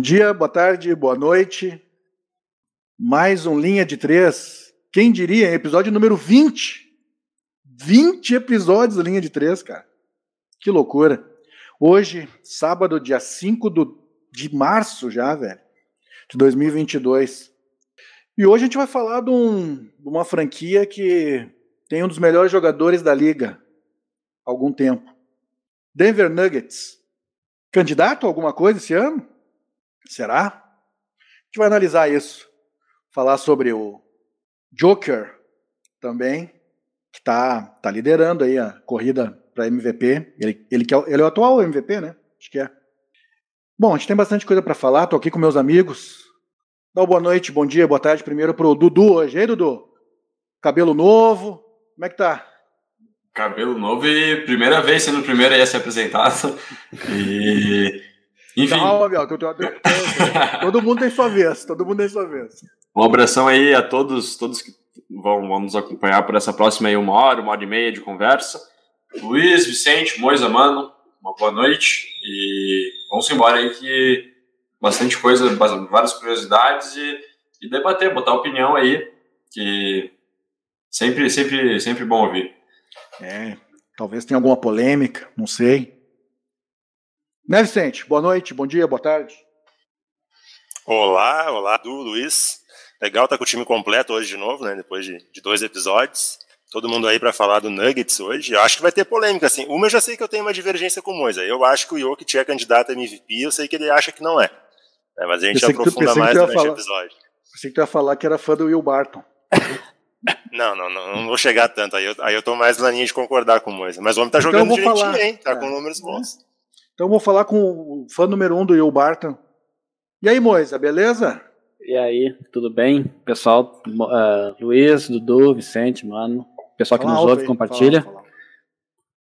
dia, boa tarde, boa noite. Mais um Linha de Três. Quem diria, episódio número 20. 20 episódios da Linha de Três, cara. Que loucura. Hoje, sábado, dia 5 do, de março já, velho, de 2022. E hoje a gente vai falar de, um, de uma franquia que tem um dos melhores jogadores da liga há algum tempo. Denver Nuggets. Candidato a alguma coisa esse ano? Será? A gente vai analisar isso. Falar sobre o Joker também, que está tá liderando aí a corrida para MVP. Ele, ele, é, ele é o atual MVP, né? Acho que é. Bom, a gente tem bastante coisa para falar. Tô aqui com meus amigos. Dá uma boa noite, bom dia, boa tarde primeiro pro Dudu hoje. E aí, Dudu? Cabelo novo? Como é que tá? Cabelo novo e primeira vez sendo o primeiro a ser apresentado. E. Enfim. Calma, Biel, todo mundo tem sua vez, todo mundo tem sua vez. Um abração aí a todos, todos que vão, vão nos acompanhar por essa próxima aí uma hora, uma hora e meia de conversa. Luiz, Vicente, Moisa, mano, uma boa noite e vamos embora aí que bastante coisa, várias curiosidades e, e debater, botar opinião aí, que sempre, sempre, sempre bom ouvir. É, talvez tenha alguma polêmica, não sei. Né, Vicente? Boa noite, bom dia, boa tarde. Olá, olá, Du, Luiz. Legal estar com o time completo hoje de novo, né? Depois de, de dois episódios todo mundo aí para falar do Nuggets hoje. Eu acho que vai ter polêmica, assim. Uma eu já sei que eu tenho uma divergência com o Moisa. Eu acho que o Jokic é candidato a MVP, eu sei que ele acha que não é. é mas a gente aprofunda mais durante falar, o episódio. Pensei que tu ia falar que era fã do Will Barton. Não, não, não, não vou chegar tanto. Aí eu, aí eu tô mais na linha de concordar com o Moisa. Mas o homem tá então jogando direitinho, falar. hein? Tá é. com números bons. Então vou falar com o fã número um do Will Barton. E aí, Moisa, beleza? E aí, tudo bem? Pessoal, uh, Luiz, Dudu, Vicente, mano, Pessoal que nos ouve, aí, compartilha. Fala, fala.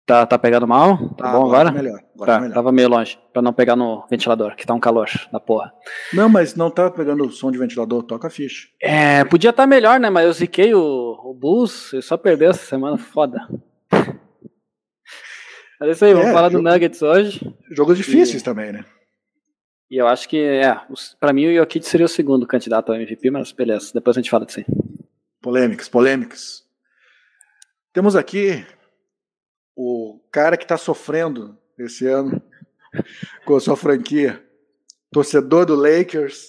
Tá, tá pegando mal? Tá ah, bom agora? agora? Tá melhor, agora tá, tá melhor. Tava meio longe, pra não pegar no ventilador, que tá um calor da porra. Não, mas não tá pegando o som de ventilador, toca a ficha. É, podia estar tá melhor, né? Mas eu ziquei o, o Bulls e só perdeu essa semana, foda. Mas é isso aí, vamos é, falar do Nuggets hoje. Jogos difíceis e, também, né? E eu acho que, é, pra mim o Jokic seria o segundo candidato ao MVP, mas beleza, depois a gente fala disso aí. Polêmicas, polêmicas. Temos aqui o cara que está sofrendo esse ano com a sua franquia, torcedor do Lakers,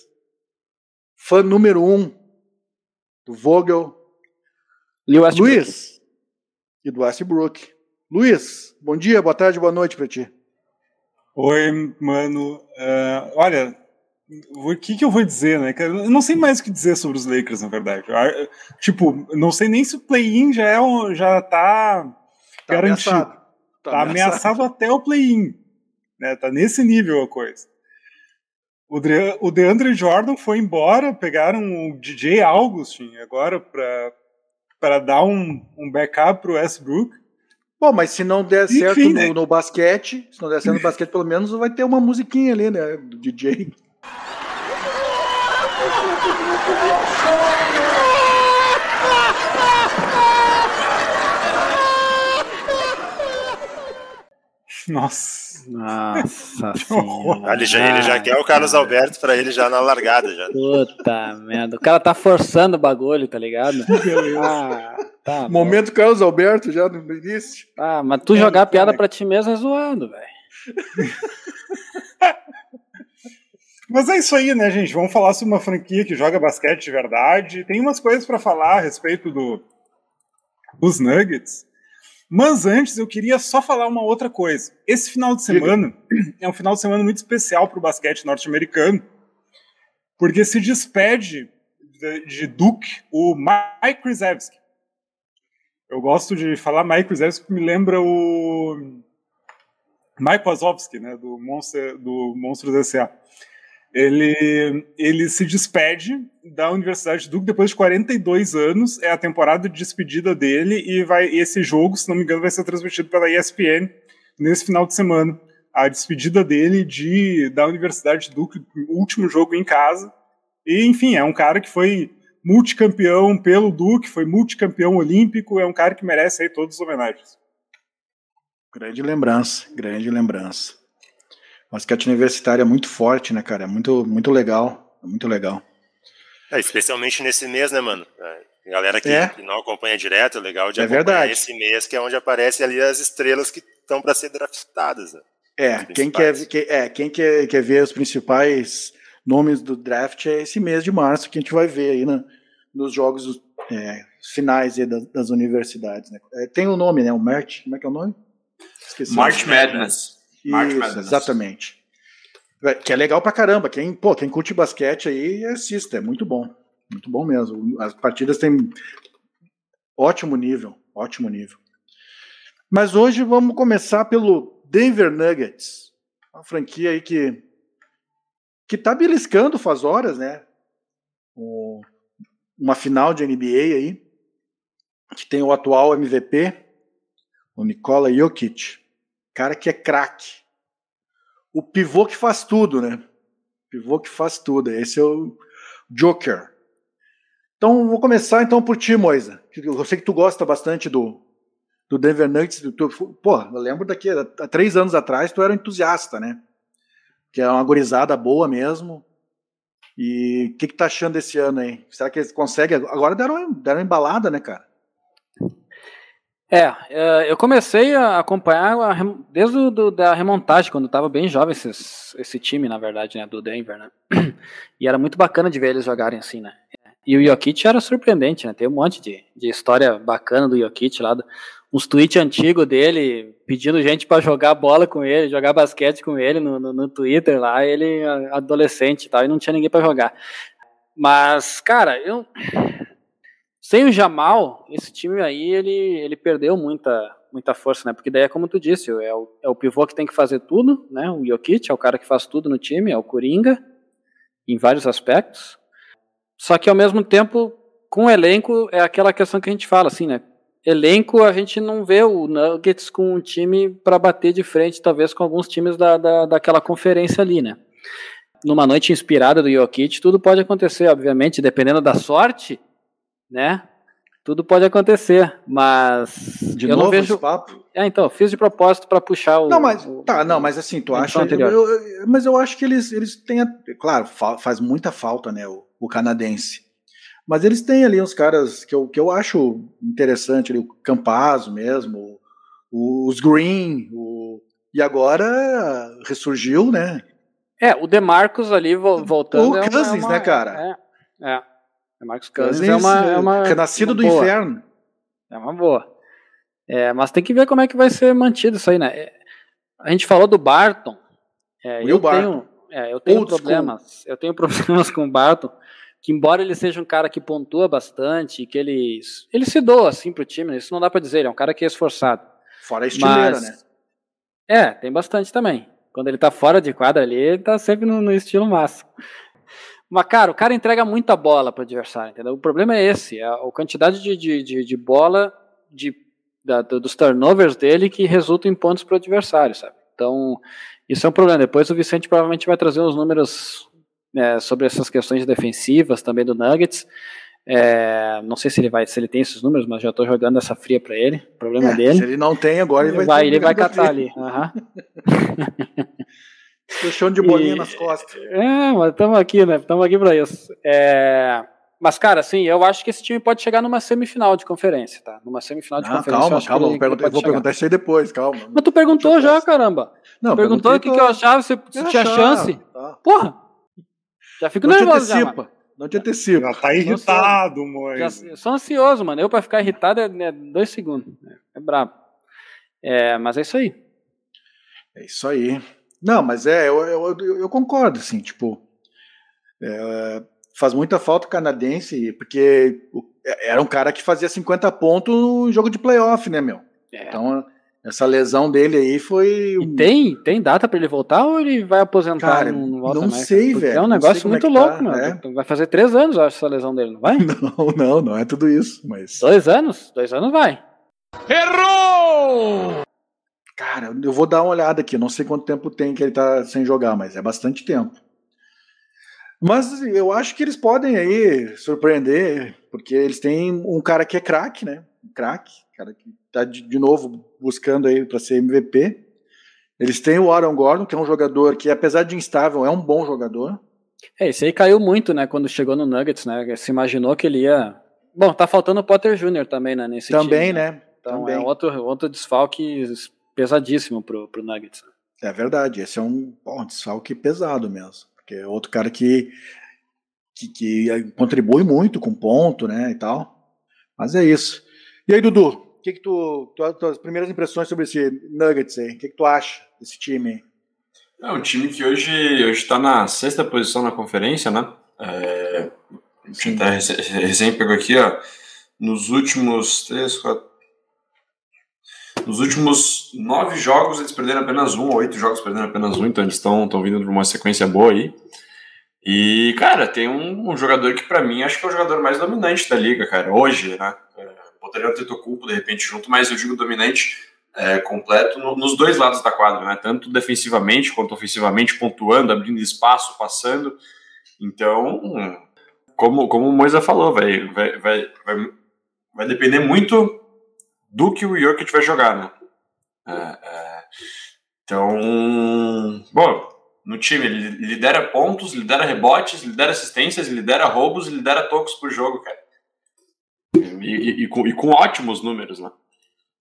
fã número um do Vogel, Luiz e do Westbrook. Luiz, bom dia, boa tarde, boa noite para ti. Oi, mano. Uh, olha, o que, que eu vou dizer, né? Eu não sei mais o que dizer sobre os Lakers, na verdade. Tipo, não sei nem se o play-in já, é, já tá, tá garantido. Ameaçado. Tá, tá ameaçado. ameaçado. até o play-in. Né? Tá nesse nível a coisa. O, De, o DeAndre Jordan foi embora, pegaram o DJ Augustin agora para dar um, um backup pro Westbrook. Bom, mas se não der Enfim, certo no, né? no, basquete, se não der certo no basquete, pelo menos vai ter uma musiquinha ali, né? Do DJ. Nossa. Nossa senhora. Ele já, ele já quer o Carlos Alberto pra ele já na largada. Já. Puta merda. O cara tá forçando o bagulho, tá ligado? Ah, tá, Momento Carlos Alberto já no início. Ah, mas tu é, jogar piada pra ti mesmo é zoando, velho. Mas é isso aí, né, gente? Vamos falar sobre uma franquia que joga basquete de verdade. Tem umas coisas para falar a respeito do, dos Nuggets. Mas antes eu queria só falar uma outra coisa. Esse final de semana é um final de semana muito especial para o basquete norte-americano, porque se despede de, de Duke o Mike Krzyzewski. Eu gosto de falar Mike Krzyzewski porque me lembra o Mike Wazowski, né, do, Monster, do Monstros S.A ele, ele se despede da Universidade de Duke depois de 42 anos. É a temporada de despedida dele e vai esse jogo, se não me engano, vai ser transmitido pela ESPN nesse final de semana. A despedida dele de da Universidade de Duke, último jogo em casa. E enfim, é um cara que foi multicampeão pelo Duke, foi multicampeão olímpico, é um cara que merece aí todas as homenagens. Grande lembrança, grande lembrança. Basquete universitário é muito forte, né, cara? É muito, muito legal. É muito legal. É, especialmente nesse mês, né, mano? É, galera que, é. que, não acompanha direto, é legal de é verdade. esse mês, que é onde aparecem ali as estrelas que estão para ser draftadas. Né? É, quem quer, que, é, quem quer, quer ver os principais nomes do draft é esse mês de março que a gente vai ver aí né, nos jogos é, finais das, das, universidades. Né? É, tem o um nome, né? O March, como é que é o nome? Esqueci. March Madness. March Madness. Exatamente. É, que é legal pra caramba. Quem, pô, quem curte basquete aí, assista. É muito bom. Muito bom mesmo. As partidas têm ótimo nível. Ótimo nível. Mas hoje vamos começar pelo Denver Nuggets. Uma franquia aí que que tá beliscando faz horas, né? uma final de NBA aí, que tem o atual MVP, o Nikola Jokic, cara que é craque o pivô que faz tudo, né? Pivô que faz tudo. Esse é o Joker. Então, vou começar então por ti, Moisa. Eu sei que tu gosta bastante do, do Denver Nuggets. Tu, pô, eu lembro daqui, há três anos atrás, tu era um entusiasta, né? Que é uma gorizada boa mesmo. E o que, que tá achando desse ano aí? Será que eles conseguem? Agora deram, deram embalada, né, cara? É, é, eu comecei a acompanhar desde o, do, da remontagem, quando estava bem jovem esses, esse time, na verdade, né, do Denver, né? E era muito bacana de ver eles jogarem assim, né? E o Jokic era surpreendente, né? Tem um monte de, de história bacana do Jokic lá, uns tweets antigos dele pedindo gente para jogar bola com ele, jogar basquete com ele no, no, no Twitter lá, ele adolescente e tal, e não tinha ninguém para jogar. Mas, cara, eu sem o Jamal, esse time aí, ele, ele perdeu muita, muita força, né? Porque daí é como tu disse, é o, é o pivô que tem que fazer tudo, né? O Jokic é o cara que faz tudo no time, é o Coringa, em vários aspectos. Só que ao mesmo tempo, com o elenco, é aquela questão que a gente fala, assim, né? Elenco, a gente não vê o Nuggets com um time para bater de frente, talvez com alguns times da, da, daquela conferência ali, né? Numa noite inspirada do Jokic, tudo pode acontecer, obviamente, dependendo da sorte né? Tudo pode acontecer, mas de eu novo não vejo papo. É, então, fiz de propósito para puxar o Não, mas o, tá, não, mas assim, tu acha eu, eu, mas eu acho que eles eles têm, claro, faz muita falta, né, o, o, canadense. Mas eles têm ali uns caras que eu, que eu acho interessante, ali, o Campazzo mesmo, o, os Green, o, e agora ressurgiu, né? É, o DeMarcos ali voltando. O é Cousins, é uma, né, cara? É, é. É Marcos Cousins é uma, é uma renascido uma do inferno. É uma boa. É, mas tem que ver como é que vai ser mantido isso aí, né? É, a gente falou do Barton. É, eu, Barton. Tenho, é, eu tenho problemas. School. Eu tenho problemas com o Barton. Que embora ele seja um cara que pontua bastante, que ele, ele se doa assim pro time, isso não dá para dizer, ele é um cara que é esforçado. Fora a estileira, mas, né? É, tem bastante também. Quando ele tá fora de quadra ali, ele tá sempre no, no estilo máximo. Mas, cara, o cara entrega muita bola para o adversário, entendeu? O problema é esse, é a quantidade de, de, de, de bola de, da, dos turnovers dele que resulta em pontos para o adversário, sabe? Então, isso é um problema. Depois o Vicente provavelmente vai trazer uns números é, sobre essas questões defensivas também do Nuggets. É, não sei se ele vai, se ele tem esses números, mas já estou jogando essa fria para ele. O problema é, dele. Se ele não tem agora, ele vai. vai ele vai catar ali. Uhum. Deixando de bolinha e, nas costas. É, mas estamos aqui, né? Estamos aqui para isso. É, mas, cara, assim, eu acho que esse time pode chegar numa semifinal de conferência, tá? Numa semifinal de conferência. Calma, calma, vou, perguntar, vou perguntar isso aí depois, calma. Mas tu perguntou já, caramba. Não, perguntou o que, que eu achava, se, se tinha chance. Tá. Porra! Já fico não nervoso te antecipa, já, Não te antecipa. Já tá irritado, Moisés. Sou ansioso, mano. Eu pra ficar irritado é, é dois segundos. É, é brabo. É, mas é isso aí. É isso aí. Não, mas é, eu, eu, eu concordo, assim, tipo, é, faz muita falta o canadense, porque era um cara que fazia 50 pontos no jogo de playoff, né, meu? É. Então, essa lesão dele aí foi. E tem, tem data para ele voltar ou ele vai aposentar? Cara, não, não, não sei, velho. É um negócio é muito é louco, tá, mano. É. Vai fazer três anos, eu acho, essa lesão dele, não vai? Não, não, não é tudo isso, mas. Dois anos? Dois anos vai. Errou! Cara, eu vou dar uma olhada aqui. Não sei quanto tempo tem que ele tá sem jogar, mas é bastante tempo. Mas eu acho que eles podem aí surpreender, porque eles têm um cara que é craque, né? Um craque, cara que tá de, de novo buscando aí para ser MVP. Eles têm o Aaron Gordon, que é um jogador que, apesar de instável, é um bom jogador. É, esse aí caiu muito, né, quando chegou no Nuggets, né? Se imaginou que ele ia. Bom, tá faltando o Potter Jr. também, né? Nesse também, time, né? né? Então também. é outro, outro desfalque pesadíssimo pro, pro Nuggets. É verdade, esse é um bom desfalque pesado mesmo. Porque é outro cara que, que, que contribui muito com ponto, né? E tal. Mas é isso. E aí, Dudu, o que, que tu, tu, tuas primeiras impressões sobre esse Nuggets aí? O que, que tu acha desse time? É um time que hoje está na sexta posição na conferência, né? É, a gente até recém pegou aqui, ó. Nos últimos três, quatro, nos últimos nove jogos eles perderam apenas um, oito jogos perderam apenas um, então eles estão vindo de uma sequência boa aí. E, cara, tem um, um jogador que para mim acho que é o jogador mais dominante da liga, cara, hoje, né? É, botaria o Tetocumpo de repente junto, mas eu digo dominante é, completo no, nos dois lados da quadra, né? Tanto defensivamente quanto ofensivamente, pontuando, abrindo espaço, passando. Então, como, como o Moisa falou, vai, vai, vai, vai, vai depender muito do que o Jokic vai jogar, né? É, é, então, bom, no time ele lidera pontos, lidera rebotes, lidera assistências, lidera roubos, lidera tocos por jogo, cara. E, e, e, com, e com ótimos números, né?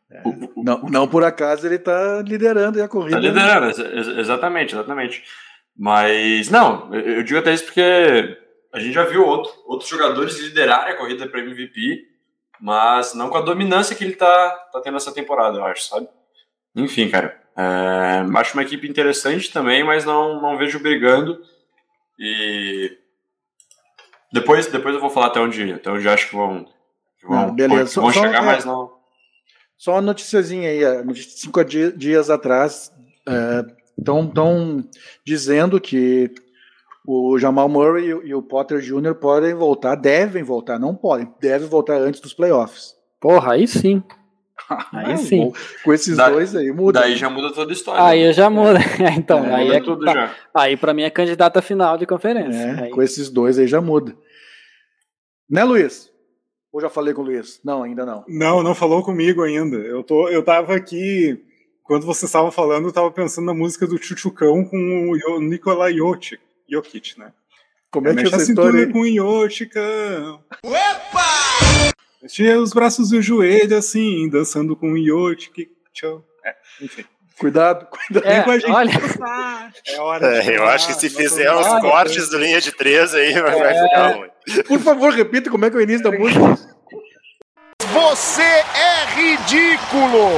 É, não, não por acaso ele está liderando a corrida. Está liderando, né? exatamente, exatamente. Mas, não, eu digo até isso porque a gente já viu outro, outros jogadores liderarem a corrida para MVP, mas não com a dominância que ele está tá tendo essa temporada, eu acho, sabe? Enfim, cara, é, acho uma equipe interessante também, mas não, não vejo brigando. E depois, depois eu vou falar até onde, até onde acho que vão, que vão, não, beleza. vão, chegar, mas não. Só uma noticiazinha aí, cinco dias atrás, estão é, dizendo que o Jamal Murray e o Potter Jr. podem voltar, devem voltar, não podem, devem voltar antes dos playoffs. Porra, aí sim. Aí ah, sim. Com esses da, dois aí muda. Daí já muda toda a história. Aí né? já muda. então, é, aí muda é tudo tá, já. Aí para mim é candidata final de conferência. É, com esses dois aí já muda. Né, Luiz? Ou já falei com o Luiz? Não, ainda não. Não, não falou comigo ainda. Eu, tô, eu tava aqui, quando você estava falando, eu tava pensando na música do Chuchucão com o Nikola Jokic, Jokic, né? Como é que essa história? com o Jokic. Opa! Tinha os braços e o joelho assim, dançando com o Jokic. É, enfim. Cuidado, cuidado é, com a gente. Olha. É hora é, eu acho que se fizer os cortes do linha de três aí, vai, é. vai ficar ruim. Por favor, repita como é que é o início da música. Você é ridículo!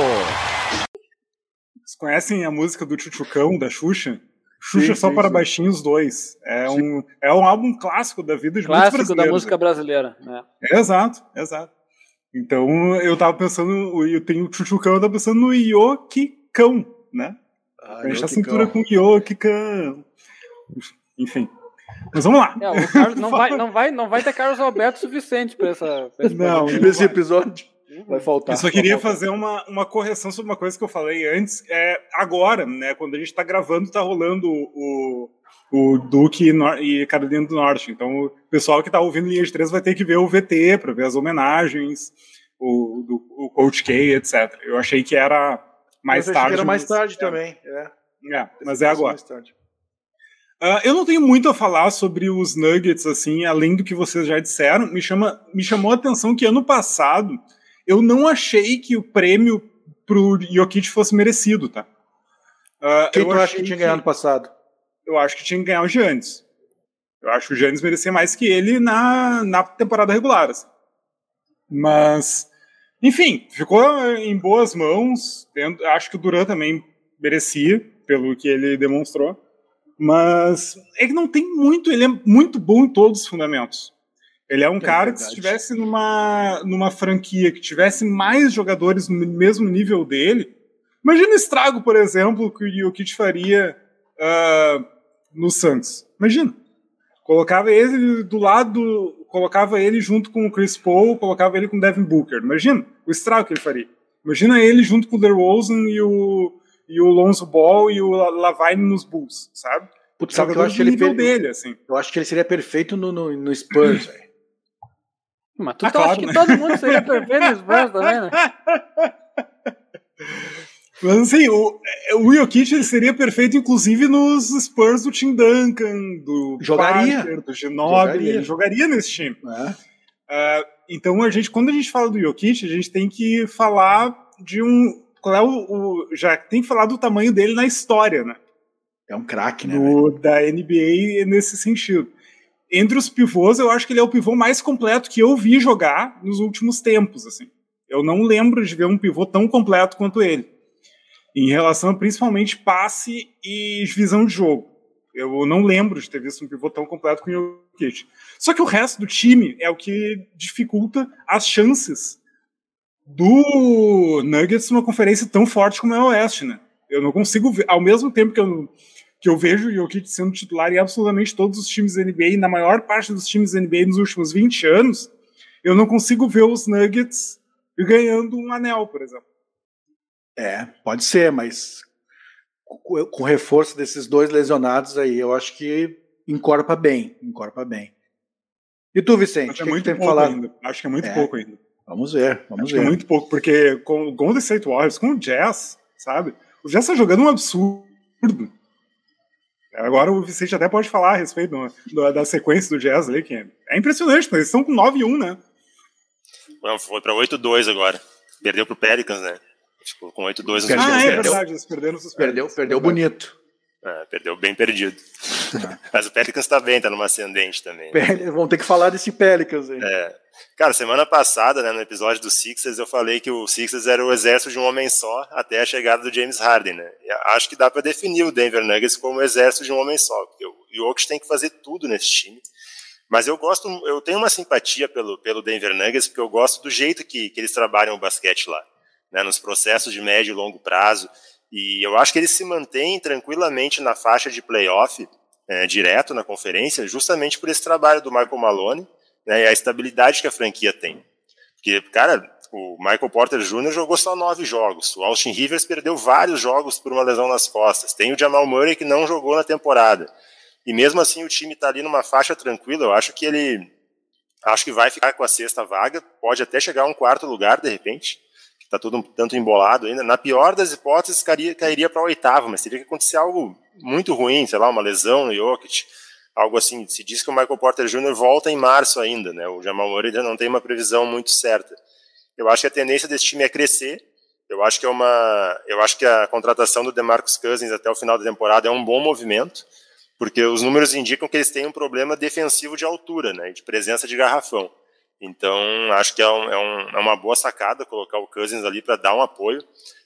Vocês conhecem a música do Chuchucão, da Xuxa? Xuxa sim, só sim, para sim. baixinhos dois. É um, é um álbum clássico da vida de clássico muitos da música brasileira. É. Exato, exato. Então eu tava pensando, eu tenho o Chuchucão, eu tava pensando no Iokicão, né? Ah, Fecha a cintura com Iokicão. Enfim. Mas vamos lá. É, não, vai, não, vai, não vai ter Carlos Alberto suficiente para essa. Pra não, nesse episódio. Vai faltar. Eu só queria fazer uma, uma correção sobre uma coisa que eu falei antes. É, agora, né, quando a gente está gravando, está rolando o, o Duke e, Carolina do Norte. Então, o pessoal que está ouvindo Linha de 3 vai ter que ver o VT para ver as homenagens, o, do, o Coach K, etc. Eu achei que era mais mas tarde. Era mais tarde é, também. É, é mas é agora. Uh, eu não tenho muito a falar sobre os Nuggets, assim, além do que vocês já disseram. Me, chama, me chamou a atenção que ano passado eu não achei que o prêmio pro Jokic fosse merecido, tá? Uh, Quem tu acha que tinha ganhado ano passado? Eu acho que tinha que ganhar o Giannis. Eu acho que o Giannis merecia mais que ele na, na temporada regular. Assim. Mas, enfim, ficou em boas mãos. Acho que o Duran também merecia, pelo que ele demonstrou. Mas é que não tem muito, ele é muito bom em todos os fundamentos. Ele é um é cara verdade. que se estivesse numa, numa franquia que tivesse mais jogadores no mesmo nível dele, imagina o estrago, por exemplo, que o Jokic faria uh, no Santos. Imagina. Colocava ele do lado, colocava ele junto com o Chris Paul, colocava ele com o Devin Booker. Imagina o estrago que ele faria. Imagina ele junto com o DeRozan e o, e o Lonzo Ball e o Lavine nos Bulls, sabe? Putz, sabe eu acho que ele dele, assim. Eu acho que ele seria perfeito no, no, no Spurs, velho. Mas tu ah, claro, acha né? que todo mundo seria perfeito no Spurs também, né? Mas assim, o, o Jokic seria perfeito, inclusive, nos Spurs do Tim Duncan, do jogaria. Parker, do Ginobili, jogaria. ele jogaria nesse time. É. Uh, então, a gente, quando a gente fala do Jokic, a gente tem que falar de um. Qual é o, o já tem que falar do tamanho dele na história, né? É um craque, né? Do, da NBA nesse sentido. Entre os pivôs, eu acho que ele é o pivô mais completo que eu vi jogar nos últimos tempos, assim. Eu não lembro de ver um pivô tão completo quanto ele. Em relação principalmente passe e visão de jogo. Eu não lembro de ter visto um pivô tão completo com o Jokic. Só que o resto do time é o que dificulta as chances do Nuggets numa conferência tão forte como é o Oeste, né? Eu não consigo ver, ao mesmo tempo que eu, que eu vejo o Jokic sendo titular em absolutamente todos os times da NBA, e na maior parte dos times da NBA nos últimos 20 anos, eu não consigo ver os Nuggets ganhando um anel, por exemplo. É, pode ser, mas com o reforço desses dois lesionados aí, eu acho que encorpa bem, encorpa bem. E tu, Vicente? Acho que é muito pouco falar? ainda. Acho que é muito é. pouco ainda. Vamos ver, vamos acho ver. Que é muito pouco, porque com o Golden State Warriors, com o Jazz, sabe? O Jazz tá jogando um absurdo. Agora o Vicente até pode falar a respeito do, do, da sequência do Jazz ali, que é impressionante, mas eles estão com 9-1, né? Não, foi pra 8-2 agora. Perdeu pro Pelicans, né? Tipo, com 8-2 nos Ah, é verdade, eles perderam os Perdeu, perdeu bonito. É, perdeu bem perdido. Mas o Pelicans tá bem, tá numa ascendente também. Né? Vamos ter que falar desse Pelicans aí. É. Cara, semana passada, né, no episódio do Sixers, eu falei que o Sixers era o exército de um homem só até a chegada do James Harden, né? Acho que dá para definir o Denver Nuggets como o exército de um homem só, porque o Jokic tem que fazer tudo nesse time. Mas eu gosto, eu tenho uma simpatia pelo, pelo Denver Nuggets, porque eu gosto do jeito que, que eles trabalham o basquete lá, né, nos processos de médio e longo prazo. E eu acho que eles se mantêm tranquilamente na faixa de playoff, é, direto na conferência, justamente por esse trabalho do Michael Malone né, e a estabilidade que a franquia tem. Porque, cara, o Michael Porter Jr. jogou só nove jogos. O Austin Rivers perdeu vários jogos por uma lesão nas costas. Tem o Jamal Murray que não jogou na temporada. E mesmo assim o time está ali numa faixa tranquila. Eu acho que ele acho que vai ficar com a sexta vaga. Pode até chegar a um quarto lugar de repente está tudo um tanto embolado ainda. Na pior das hipóteses, cairia, cairia para a oitava, mas teria que acontecer algo muito ruim, sei lá, uma lesão no Jokic, algo assim. Se diz que o Michael Porter Jr. volta em março ainda, né? O Jamal Murray ainda não tem uma previsão muito certa. Eu acho que a tendência desse time é crescer. Eu acho que é uma, eu acho que a contratação do DeMarcus Cousins até o final da temporada é um bom movimento, porque os números indicam que eles têm um problema defensivo de altura, né, de presença de garrafão. Então, acho que é, um, é, um, é uma boa sacada colocar o Cousins ali para dar um apoio,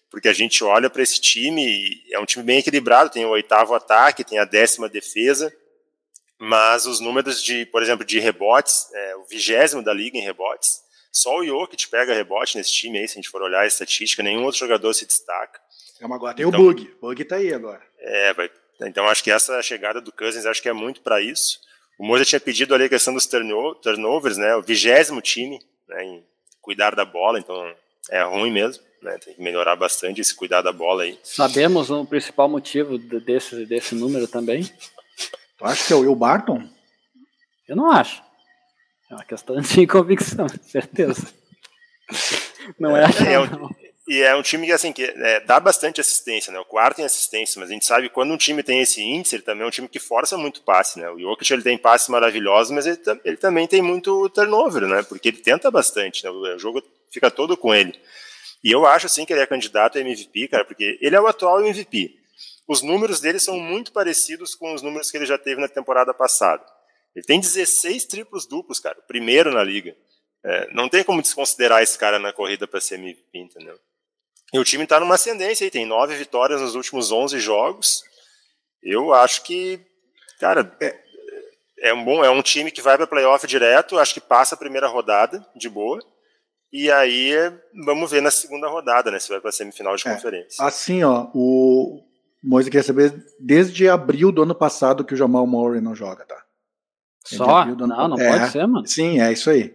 porque a gente olha para esse time e é um time bem equilibrado, tem o oitavo ataque, tem a décima defesa, mas os números de, por exemplo, de rebotes, é, o vigésimo da liga em rebotes, só o Jokic pega rebote nesse time aí, se a gente for olhar a estatística, nenhum outro jogador se destaca. agora tem então, o Bug, o Bug tá aí agora. É, vai, então acho que essa chegada do Cousins acho que é muito para isso. O Moza tinha pedido ali a questão dos turnovers, né? O vigésimo time né, em cuidar da bola, então é ruim mesmo. Né, tem que melhorar bastante esse cuidar da bola aí. Sabemos o principal motivo desse, desse número também? Tu acha que é o Will Barton? Eu não acho. É uma questão de convicção, certeza. Não é, é, é, um, e é um time que, assim, que é, dá bastante assistência, né? O quarto em assistência, mas a gente sabe que quando um time tem esse índice, ele também é um time que força muito passe, né? O Jokic, ele tem passes maravilhosos, mas ele, ele também tem muito turnover, né? Porque ele tenta bastante, né? O jogo fica todo com ele. E eu acho, assim, que ele é candidato a MVP, cara, porque ele é o atual MVP. Os números dele são muito parecidos com os números que ele já teve na temporada passada. Ele tem 16 triplos duplos, cara, primeiro na liga. É, não tem como desconsiderar esse cara na corrida para ser MVP, entendeu? E o time está numa ascendência aí, tem nove vitórias nos últimos 11 jogos. Eu acho que, cara, é, é um bom, é um time que vai para playoff direto, acho que passa a primeira rodada de boa. E aí vamos ver na segunda rodada, né, se vai para semifinal de é, conferência. Assim, ó, o Moisés queria saber desde abril do ano passado que o Jamal Murray não joga, tá? Só? Não, não é, pode ser, mano. Sim, é isso aí.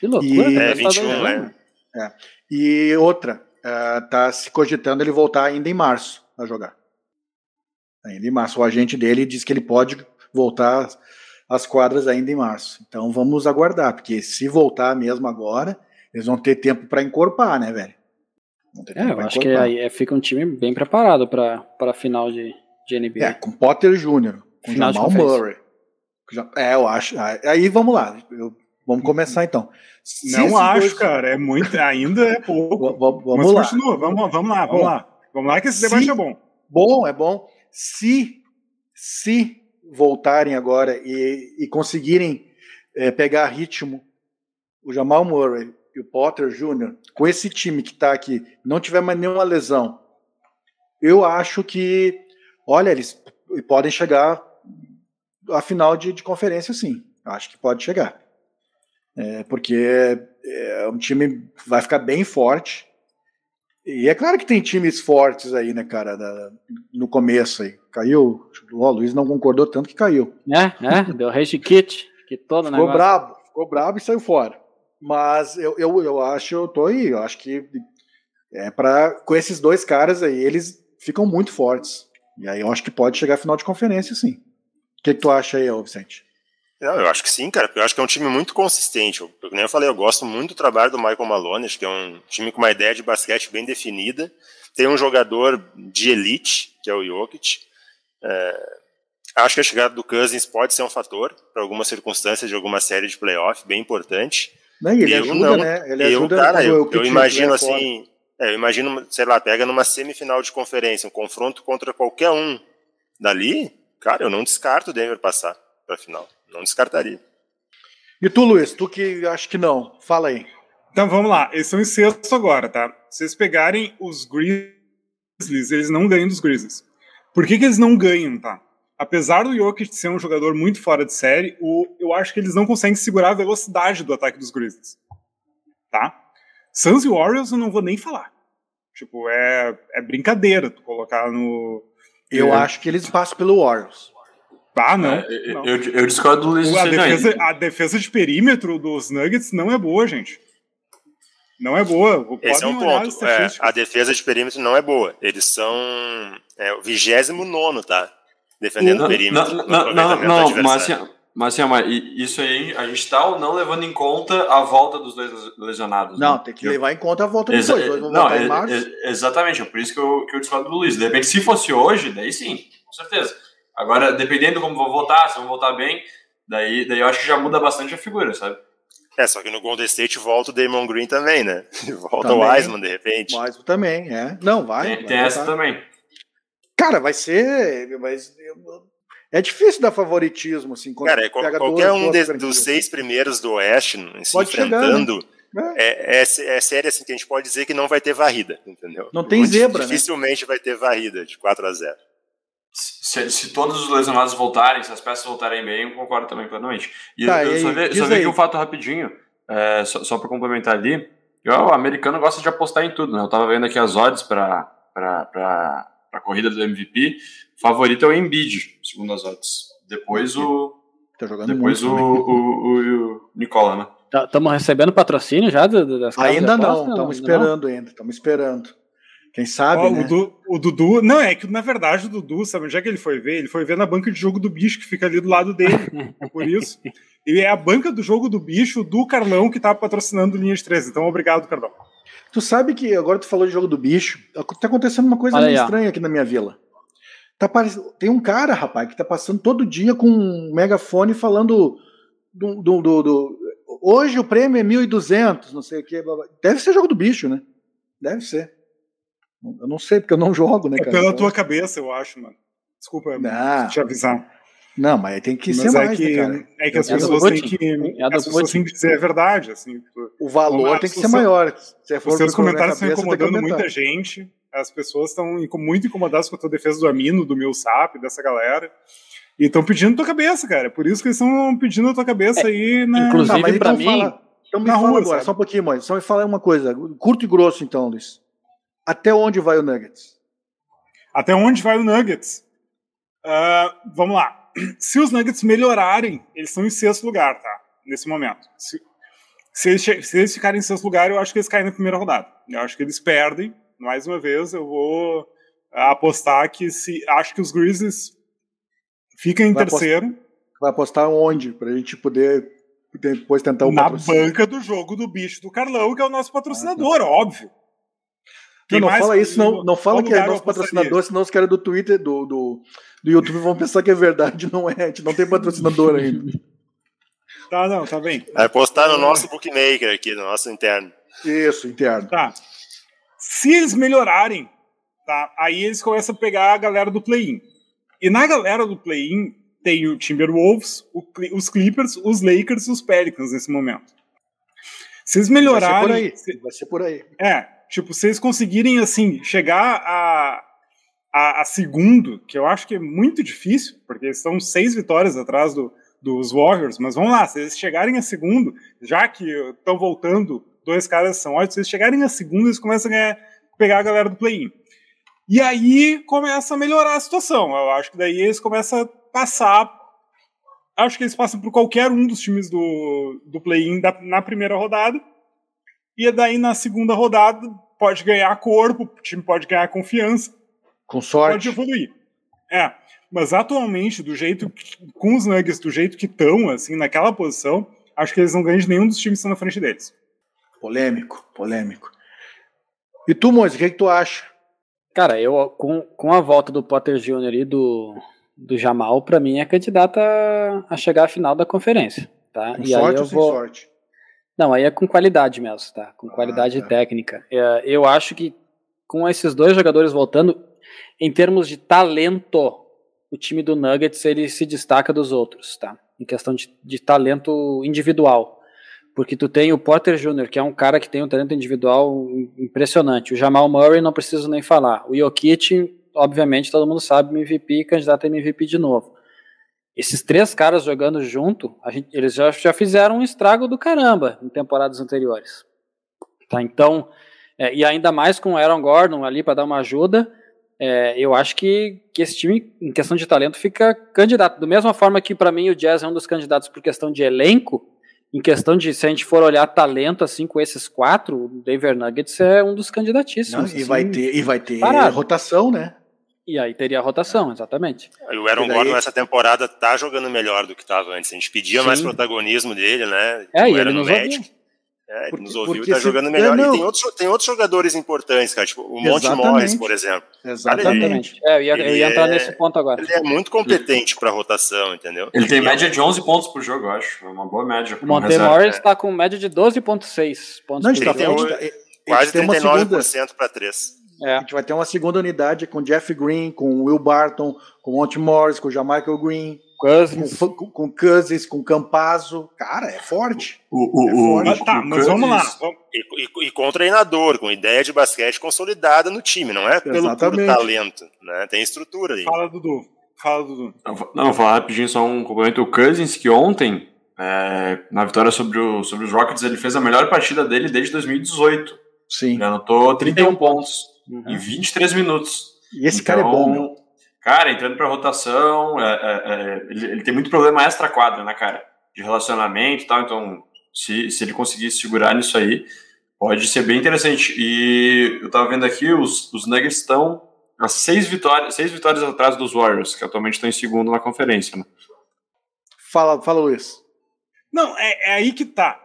Que loucura. E, é 21, né? É. E outra, está uh, se cogitando ele voltar ainda em março a jogar. Ainda em março. O agente dele diz que ele pode voltar às quadras ainda em março. Então vamos aguardar, porque se voltar mesmo agora, eles vão ter tempo para encorpar, né, velho? É, eu acho que aí é, fica um time bem preparado para a final de, de NBA. É, com Potter Jr., com final Jamal Murray. É, eu acho. Aí vamos lá. Eu, vamos começar então. Se não acho, dois... cara. É muito. Ainda é pouco. vamos, vamos lá. Continua. Vamos, vamos lá, vamos lá. Vamos lá que esse debate se, é bom. Bom, é bom. Se, se voltarem agora e, e conseguirem é, pegar ritmo, o Jamal Murray e o Potter Jr., com esse time que está aqui, não tiver mais nenhuma lesão, eu acho que, olha, eles podem chegar à final de, de conferência, sim. Acho que pode chegar. É, porque é, um time vai ficar bem forte. E é claro que tem times fortes aí, né, cara, da, no começo aí. Caiu, o Luiz não concordou tanto que caiu. É, é, deu rage kit, que todo Ficou negócio. brabo, ficou brabo e saiu fora. Mas eu, eu, eu acho, eu tô aí, eu acho que é para com esses dois caras aí, eles ficam muito fortes. E aí eu acho que pode chegar à final de conferência, sim. O que, que tu acha aí, Vicente? Não, eu acho que sim, cara, eu acho que é um time muito consistente. Eu, eu, nem eu falei, eu gosto muito do trabalho do Michael Malone, acho que é um time com uma ideia de basquete bem definida. Tem um jogador de elite, que é o Jokic. É, acho que a chegada do Cousins pode ser um fator para algumas circunstâncias de alguma série de playoff bem importante. Não, ele eu ajuda, não, né? Ele eu, ajuda cara, eu, eu imagino assim, é, eu imagino, sei lá, pega numa semifinal de conferência, um confronto contra qualquer um dali, cara, eu não descarto o Denver passar para a final. Não descartaria. E tu, Luiz, tu que acha que não, fala aí. Então vamos lá, eles são em sexto agora, tá? Se vocês pegarem os Grizzlies, eles não ganham dos Grizzlies. Por que, que eles não ganham, tá? Apesar do Jokic ser um jogador muito fora de série, o, eu acho que eles não conseguem segurar a velocidade do ataque dos Grizzlies. Tá? Suns e Warriors eu não vou nem falar. Tipo, é, é brincadeira tu colocar no. Eu é. acho que eles passam pelo Warriors. Ah, não. É, não. Eu, eu, discordo do Luiz. A defesa, a defesa de perímetro dos Nuggets não é boa, gente. Não é boa. Esse é um ponto. É, a defesa de perímetro não é boa. Eles são é, o 29, tá? Defendendo o perímetro. Não, não, não, não mas, mas assim, mas isso aí, a gente está ou não levando em conta a volta dos dois lesionados? Não, né? tem que levar em conta a volta dos Exa dois. dois não, exatamente, é por isso que eu, que eu discordo do Luiz. De repente, se fosse hoje, daí sim, com certeza. Agora, dependendo como vão voltar, se vão voltar bem, daí, daí eu acho que já muda bastante a figura, sabe? É, só que no Golden State volta o Damon Green também, né? Volta também. o Wiseman, de repente. O Wiseman também, é. Não, vai. Tem, vai tem essa também. Cara, vai ser. Mas é difícil dar favoritismo, assim. Cara, qualquer duas, um de, dos seis primeiros do Oeste se pode enfrentando. Chegar, né? é, é, é série assim que a gente pode dizer que não vai ter varrida, entendeu? Não tem Muito zebra, né? Dificilmente né? vai ter varrida de 4 a 0 se, se, todos os lesionados voltarem, se as peças voltarem bem, eu concordo também plenamente. E tá, eu, eu, só vi, só vi aqui um fato rapidinho, é, só, só para complementar ali. Eu, o americano gosta de apostar em tudo, né? Eu tava vendo aqui as odds para a corrida do MVP. O favorito é o Embiid, segundo as odds. Depois o. Tá jogando depois o, o, o, o, Nicola, né? Estamos tá, recebendo patrocínio já das Ainda não, estamos esperando ainda, estamos esperando. Quem sabe, oh, né? o, du, o, Dudu... Não, é que na verdade o Dudu, sabe onde é que ele foi ver? Ele foi ver na banca de jogo do bicho que fica ali do lado dele. é por isso. E é a banca do jogo do bicho do Carlão que tá patrocinando Linha de 13. Então, obrigado, Carlão. Tu sabe que agora tu falou de jogo do bicho, tá acontecendo uma coisa meio estranha aqui na minha vila. Tá Tem um cara, rapaz, que tá passando todo dia com um megafone falando do, do, do, do... Hoje o prêmio é 1.200, não sei o que. Deve ser jogo do bicho, né? Deve ser. Eu não sei, porque eu não jogo, né, é cara? É pela tua cabeça, eu acho, mano. Desculpa não. te avisar. Não, mas tem que mas ser é mais, que, né, cara? É que as é pessoas têm que. É as pessoas têm que dizer a verdade, assim. O valor tem que ser maior. Se os seus comentários estão incomodando muita gente. As pessoas estão muito incomodadas com a tua defesa do Amino, do meu SAP, dessa galera. E estão pedindo tua cabeça, cara. Por isso que eles estão pedindo a tua cabeça é, aí na. Inclusive, tá, então mim. Fala, então me na fala rua, agora, sabe? só um pouquinho, mãe. Só me fala uma coisa. Curto e grosso, então, Luiz. Até onde vai o Nuggets? Até onde vai o Nuggets? Uh, vamos lá. Se os Nuggets melhorarem, eles estão em sexto lugar, tá? Nesse momento. Se, se, eles, se eles ficarem em sexto lugar, eu acho que eles caem na primeira rodada. Eu acho que eles perdem. Mais uma vez, eu vou apostar que se. Acho que os Grizzlies ficam em vai terceiro. Apostar, vai apostar onde? Pra gente poder depois tentar o Na banca do jogo do bicho do Carlão, que é o nosso patrocinador, ah, tá. óbvio. Não, não fala isso, não, não fala que é nosso patrocinador, senão os caras do Twitter, do, do, do YouTube vão pensar que é verdade, não é. A gente não tem patrocinador ainda. Tá, não, tá bem. Vai postar no nosso bookmaker aqui, no nosso interno. Isso, interno. Tá. Se eles melhorarem, tá? Aí eles começam a pegar a galera do play-in. E na galera do play-in tem o Timberwolves, o, os Clippers, os Lakers e os Pelicans nesse momento. Se eles melhorarem. Vai ser por aí. Vai ser por aí. É, tipo, eles conseguirem, assim, chegar a, a, a segundo, que eu acho que é muito difícil, porque estão seis vitórias atrás do, dos Warriors, mas vamos lá, se eles chegarem a segundo, já que estão voltando, dois caras são ótimos, se eles chegarem a segundo, eles começam a ganhar, pegar a galera do play-in. E aí começa a melhorar a situação. Eu acho que daí eles começam a passar. Acho que eles passam por qualquer um dos times do, do play-in na primeira rodada. E daí na segunda rodada pode ganhar corpo, o time pode ganhar confiança. Com sorte. Pode evoluir. É. Mas atualmente, do jeito com os Nuggets, do jeito que estão, assim, naquela posição, acho que eles não ganham de nenhum dos times que estão na frente deles. Polêmico, polêmico. E tu, Moisés, o que, é que tu acha? Cara, eu com, com a volta do Potter Jr. e do, do Jamal, para mim é candidata a chegar à final da conferência. Tá? Com e sorte aí eu ou sem vou... sorte? Não, aí é com qualidade mesmo, tá? Com qualidade Ah, tá. técnica. É, eu acho que com esses dois jogadores voltando, em termos de talento, o time do Nuggets ele se destaca dos outros, tá? Em questão de, de talento individual. Porque tu tem o Porter Jr., que é um cara que tem um talento individual impressionante. O Jamal Murray não preciso nem falar. O Jokic, obviamente, todo mundo sabe, MVP, candidato a MVP de novo. Esses três caras jogando junto, gente- eles já, já fizeram um estrago do caramba em temporadas anteriores. Tá, então, é, e ainda mais com o Aaron Gordon ali para dar uma ajuda, é, eu acho que, que esse time, em questão de talento, fica candidato. Da mesma forma que, para mim, o Jazz é um dos candidatos por questão de elenco, em questão de, se a gente for olhar talento assim com esses quatro, o Denver Nuggets é um dos Não, candidatíssimos. e, assim, vai ter, e vai ter parado. rotação, né? E aí teria a rotação, exatamente. E o Aaron E daí- Gordon nessa temporada tá jogando melhor do que estava antes. A gente pedia Sim. mais protagonismo dele, né? É, e Como era ele no nos Magic. ouviu. É, ele Porque- nos ouviu e tá se- jogando melhor. É. E tem outros, tem outros jogadores importantes, cara. Tipo, o Monte. Morris, por exemplo. Exatamente. É, eu ia, eu Ele ia entrar é- nesse ponto agora. Ele é muito competente pra rotação, entendeu? Ele tem E média de 11 pontos por jogo, eu acho. É uma boa média. O Monte reserva. Morris está com média de 12,6 pontos Não, por tá Ele gente Quase tem uma segunda, 39% para 3. É. a gente vai ter uma segunda unidade com Jeff Green, com Will Barton, com Monty Morris, com Jamaica Green, Cousins. com, com, com Cousins, com Campazzo. Cara, é forte. O, o, o, Ah, tá, o mas vamos lá. E, e- e com um treinador, com ideia de basquete consolidada no time, não é pelo talento, né? Tem estrutura aí. Fala, Dudu. Fala, Dudu. Não, vou- Não, vou falar rapidinho só um complemento. O Cousins, que ontem, é, na vitória sobre, o, sobre os Rockets, ele fez a melhor partida dele desde 2018. Sim. Ele anotou 31 pontos Uhum. em 23 minutos. E esse cara é Então, bom, meu. Cara, entrando pra rotação, é, é, é, ele, ele tem muito problema extra-quadra, né, cara? De relacionamento e tal. Então, se, se ele conseguir segurar nisso aí, pode ser bem interessante. E eu tava vendo aqui, os, os Nuggets estão a seis vitórias, seis vitórias atrás dos Warriors, que atualmente estão em segundo na conferência, né? Fala, fala, Luiz. Não, é, é aí que tá.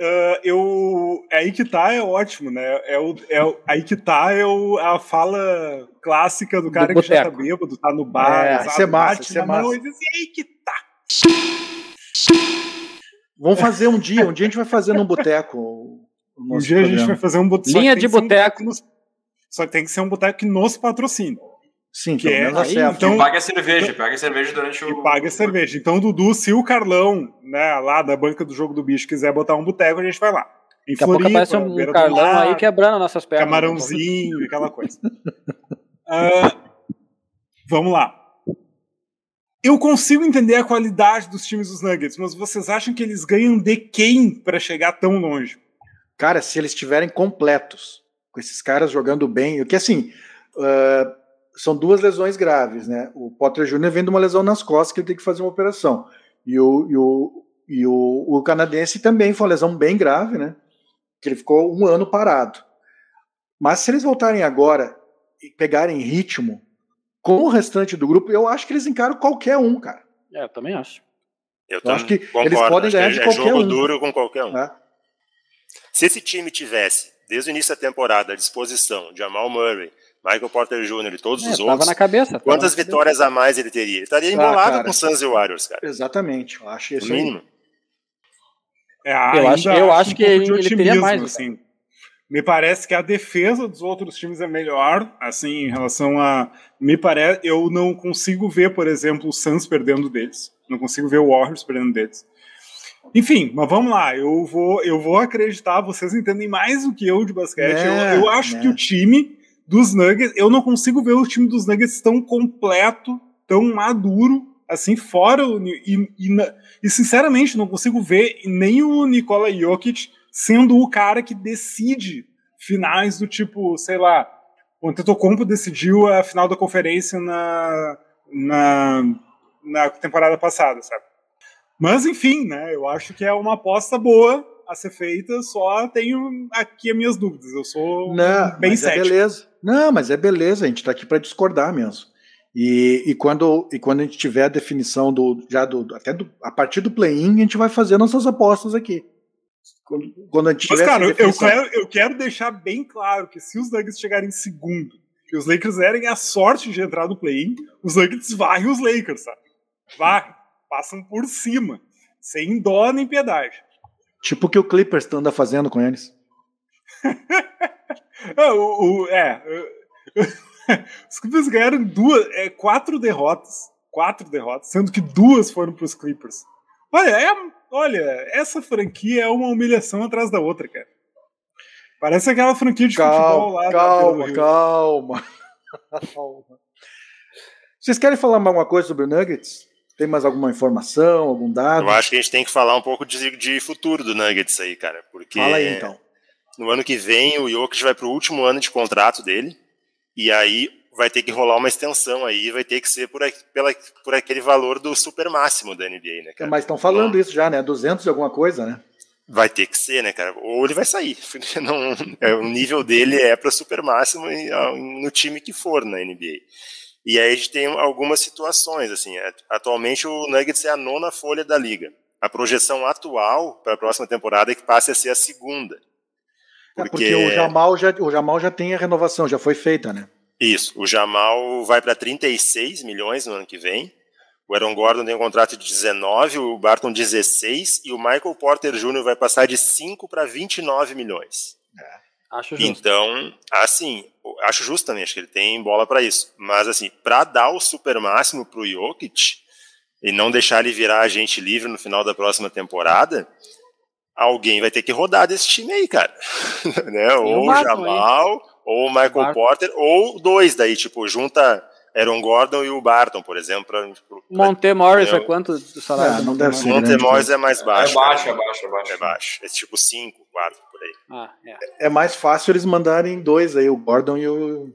Ah, eu, é aí que tá é ótimo, né? É o, é o, aí que tá é o, a fala clássica do cara que já tá boteco. bêbado, tá no bar, É, sabe? é massa, bate isso é mão e diz, e aí que tá. Vamos fazer um dia, um dia a gente vai fazer num boteco. o Um dia a gente programa. vai fazer um boteco. Linha de boteco. só que tem que ser um boteco que nos patrocine. Sim, que pelo é- menos aí, acerta. então- E paga a cerveja, paga a cerveja durante o. E paga a cerveja. Então, Dudu, se o Carlão, né, lá da banca do jogo do bicho, quiser botar um boteco, a gente vai lá. Em Daqui a pouco aparece um, um Carlão mar, aí quebrando nossas pernas. camarãozinho, aquela coisa. Ah, vamos lá. Eu consigo entender a qualidade dos times dos Nuggets, mas vocês acham que eles ganham de quem para chegar tão longe? Cara, se eles estiverem completos, com esses caras jogando bem, o que assim, ah, são duas lesões graves, né? O Potter Jr. vem de uma lesão nas costas que ele tem que fazer uma operação. E o, e o, e o, o canadense também foi uma lesão bem grave, né? Que ele ficou um ano parado. Mas se eles voltarem agora e pegarem ritmo com o restante do grupo, eu acho que eles encaram qualquer um, cara. É, eu também acho. Eu, Eu acho que concordo, eles podem acho ganhar que de é qualquer jogo um. duro com qualquer um. né? Se esse time tivesse desde o início da temporada, à disposição, Jamal Murray, Michael Porter Jr. e todos é, os outros. na cabeça. Quantas na vitórias cabeça. a mais ele teria? Ele estaria ah, embolado ah, com Suns e Warriors, cara. Exatamente, eu acho isso. O mínimo. É, eu acho, eu acho que ele, ele teria mais. Assim. Me parece que a defesa dos outros times é melhor, assim, em relação a. Me parece. Eu não consigo ver, por exemplo, o Suns perdendo deles. Não consigo ver o Warriors perdendo deles. Enfim, mas vamos lá. Eu vou, eu vou acreditar. Vocês entendem mais do que eu de basquete. É, eu, eu, acho é. que o time dos Nuggets. Eu não consigo ver o time dos Nuggets tão completo, tão maduro, assim, fora. O, e, e, e sinceramente, não consigo ver nem o Nikola Jokic sendo o cara que decide finais do tipo, sei lá, o Antetokounmpo decidiu a final da conferência na, na, na temporada passada, sabe? Mas enfim, né? Eu acho que é uma aposta boa a ser feita, só tenho aqui as minhas dúvidas. Eu sou Não, bem mas é cético. É beleza. Não, mas é beleza, a gente está aqui para discordar mesmo. E, e, quando, e quando a gente tiver a definição do já do até do, a partir do play-in, a gente vai fazer nossas apostas aqui. Quando, quando a gente Mas, cara, eu quero, eu quero deixar bem claro que se os Nuggets chegarem em segundo e os Lakers derem a sorte de entrar no play-in, os Nuggets varrem os Lakers, sabe? Varrem, passam por cima, sem dó nem piedade. Tipo o que o Clippers anda fazendo com eles. é, o, o, é, os Clippers ganharam duas, é, quatro derrotas. Quatro derrotas, sendo que duas foram para os Clippers. Olha, é, olha, essa franquia é uma humilhação atrás da outra, cara. Parece aquela franquia de calma, futebol lá. Calma, calma. calma. Vocês querem falar alguma coisa sobre o Nuggets? Tem mais alguma informação, algum dado? Eu acho que a gente tem que falar um pouco de, de futuro do Nuggets aí, cara. Porque Fala aí, então. No ano que vem, o Jokic vai pro último ano de contrato dele. E aí vai ter que rolar uma extensão aí, vai ter que ser por, pela, por aquele valor do super máximo da NBA, né, cara? Mas estão falando então, isso já, né? 200 e alguma coisa, né? Vai ter que ser, né, cara? Ou ele vai sair. Não, é, o nível dele é para super máximo no time que for na NBA. E aí a gente tem algumas situações, assim. É, atualmente o Nuggets é a nona folha da liga. A projeção atual para a próxima temporada é que passe a ser a segunda. Porque, é porque o, Jamal já, o Jamal já tem a renovação, já foi feita, né? Isso, o Jamal vai para 36 milhões no ano que vem. O Aaron Gordon tem um contrato de 19, o Barton 16 e o Michael Porter Jr. vai passar de 5 para 29 milhões. Acho justo. Então, assim, acho justo também, acho que ele tem bola para isso. Mas, assim, para dar o super máximo pro Jokic e não deixar ele virar agente livre no final da próxima temporada, alguém vai ter que rodar desse time aí, cara. né? Ou o Jamal, aí. ou o Michael. Porter, ou dois daí, tipo, junta Aaron Gordon e o Barton, por exemplo. Pra, pra, Monte Morris é quanto do salário? É, não deve ser. Monte Morris é mais baixo. É baixo, é baixo, é baixo. É baixo. É tipo 5, 4 por aí. Ah, é. é mais fácil eles mandarem dois aí, o Gordon e o,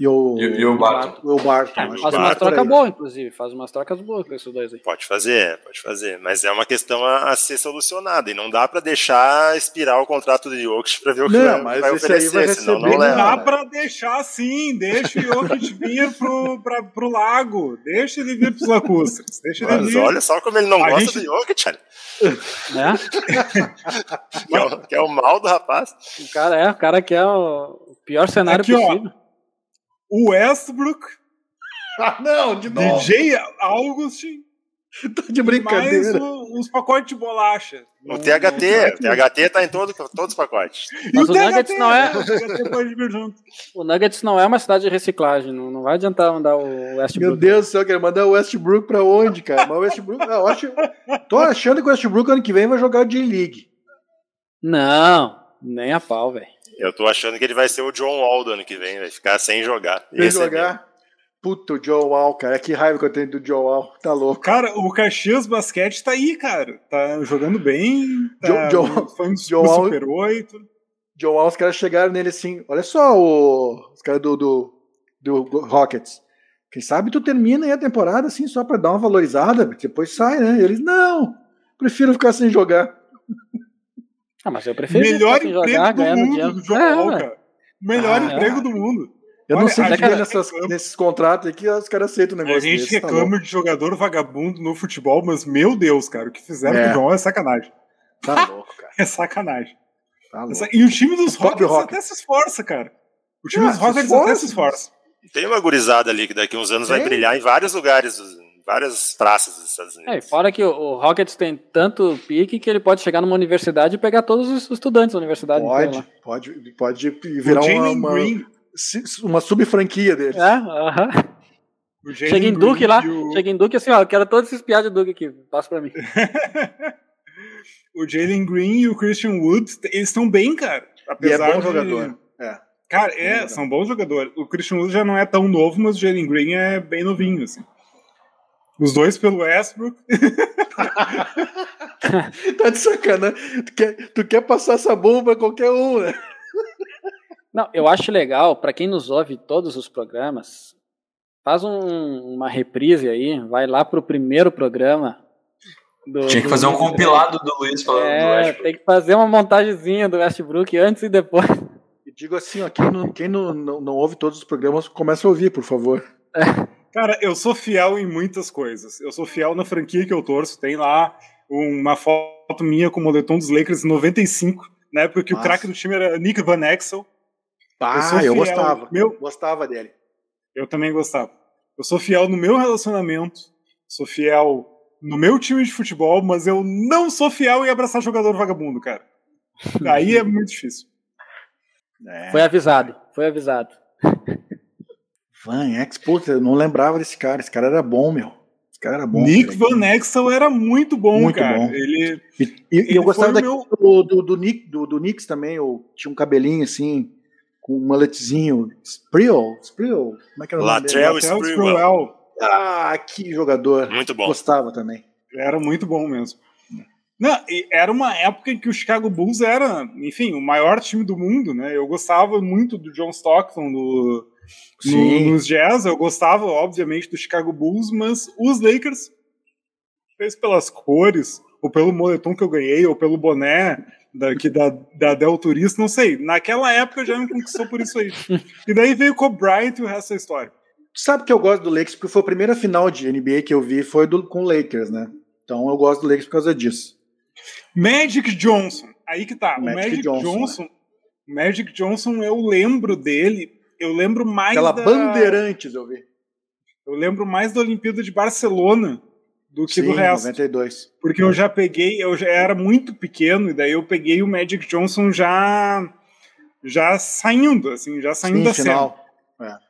e o, e, e o Barton. O Barton. É, faz umas trocas boas, inclusive. Faz umas trocas boas com esses dois aí. Pode fazer, pode fazer. Mas é uma questão a, a ser solucionada. E não dá pra deixar expirar o contrato do Jokic pra ver o que não, vai, vai oferecer. Vai senão não leva. Dá pra deixar sim. Deixa o Jokic vir pro, pra, pro lago. Deixa ele vir pros lacustres. Deixa ele Mas vir. olha só como ele não a gosta gente... do Jokic, olha. É? que, é o, que é o mal do rapaz. O cara é, o cara que é o pior cenário Aqui, possível. Ó, Westbrook. Ah, não, de novo. DJ Augustin. Tô de brincadeira. Mais o, os pacotes de bolacha. O THT, o THT tá em todo, todos os pacotes. Mas o, o Nuggets não é. O Nuggets não é uma cidade de reciclagem, não, não vai adiantar mandar o Westbrook. Meu Deus do céu, quer mandar o Westbrook pra onde, cara? Mas o Westbrook, eu acho, tô achando que o Westbrook ano que vem vai jogar o J-League. Não, nem a pau, velho. Eu tô achando que ele vai ser o John Wall do ano que vem, vai ficar sem jogar. Sem jogar? É Puta, o John Wall, cara. Que raiva que eu tenho do John Wall. Tá louco. Cara, o Caxias Basquete tá aí, cara. Tá jogando bem. Tá John, John, John Wall, Super 8. John Wall, os caras chegaram nele assim. Olha só, o, os caras do, do, do Rockets. Quem sabe tu termina aí a temporada assim, só pra dar uma valorizada, depois sai, né? E eles, não, prefiro ficar sem jogar. Ah, mas eu prefiro Melhor emprego jogar, do mundo João é, cara. Melhor ah, emprego é. do mundo. Eu Olha, não sei que nessas, nesses contratos aqui os caras aceitam o negócio. A gente desse, tá reclama tá de jogador vagabundo no futebol, mas meu Deus, cara, o que fizeram é. com o João é sacanagem. Tá louco, cara. É sacanagem. Tá e o time dos Rockets, Rockets até se esforça, cara. O time ah, dos Rockets até se esforça. Tem uma gurizada ali que daqui uns anos vai brilhar em vários lugares, várias praças dos Estados Unidos. É, fora que o, Rockets tem tanto pique que ele pode chegar numa universidade e pegar todos os estudantes da universidade. Pode, pode, pode virar uma, uma, uma sub-franquia deles. É, aham. Uh -huh. Chega em Duke lá, o... chega em Duke assim, ó, eu quero todos esses piados de Duke aqui, passa pra mim. o Jalen Green e o Christian Wood, eles estão bem, cara. Apesar e é bom de... jogador. É. Cara, é, são bons jogadores. O Christian Wood já não é tão novo, mas o Jalen Green é bem novinho, assim. Os dois pelo Westbrook. tá de sacanagem. Tu quer, tu quer passar essa bomba pra qualquer um, né? Não, eu acho legal, para quem nos ouve todos os programas, faz um, uma reprise aí, vai lá pro primeiro programa. Do, Tinha que fazer um compilado do Luiz falando é, do Westbrook. Tem que fazer uma montagemzinha do Westbrook antes e depois. digo assim, ó, quem, não, quem não, não, não, ouve todos os programas, começa a ouvir, por favor. Cara, eu sou fiel em muitas coisas. Eu sou fiel na franquia que eu torço. Tem lá uma foto minha com o moletom dos Lakers em 95, na época que Nossa. o craque do time era Nick Van Exel. Ah, eu, eu gostava. Meu... Gostava dele. Eu também gostava. Eu sou fiel no meu relacionamento, sou fiel no meu time de futebol, mas eu não sou fiel em abraçar jogador vagabundo, cara. Aí é muito difícil. É. Foi avisado, foi avisado. Van Exel, eu não lembrava desse cara. Esse cara era bom, meu. Esse cara era bom. Nick Van Exel era muito bom, muito cara. Bom. Ele, e, e ele eu gostava meu... do, do, do, Nick, do, do Knicks também. Eu, tinha um cabelinho assim, com um maletezinho. Sprill? Sprill? Como é que era o nome Latrell Sprewell. Ah, que jogador. Muito bom. Gostava também. Era muito bom mesmo. Não, era uma época em que o Chicago Bulls era, enfim, o maior time do mundo, né? Eu gostava muito do John Stockton no, no, nos Jazz, eu gostava, obviamente, do Chicago Bulls, mas os Lakers, fez pelas cores, ou pelo moletom que eu ganhei, ou pelo boné daqui da, da Del Turista, não sei. Naquela época já me conquistou por isso aí. E daí veio com o Bryant e o resto da história. Sabe que eu gosto do Lakers porque foi a primeira final de NBA que eu vi foi do, com o Lakers, né? Então eu gosto do Lakers por causa disso. Magic Johnson. Aí que tá. Magic o Magic Johnson. Johnson é. Magic Johnson, eu lembro dele. Eu lembro mais. Aquela da... Bandeirantes, eu vi. Eu lembro mais da Olimpíada de Barcelona do que Sim, do resto. 92. Porque eu já peguei, eu já era muito pequeno, e daí eu peguei o Magic Johnson já já saindo, assim, já saindo Sim, da final. cena.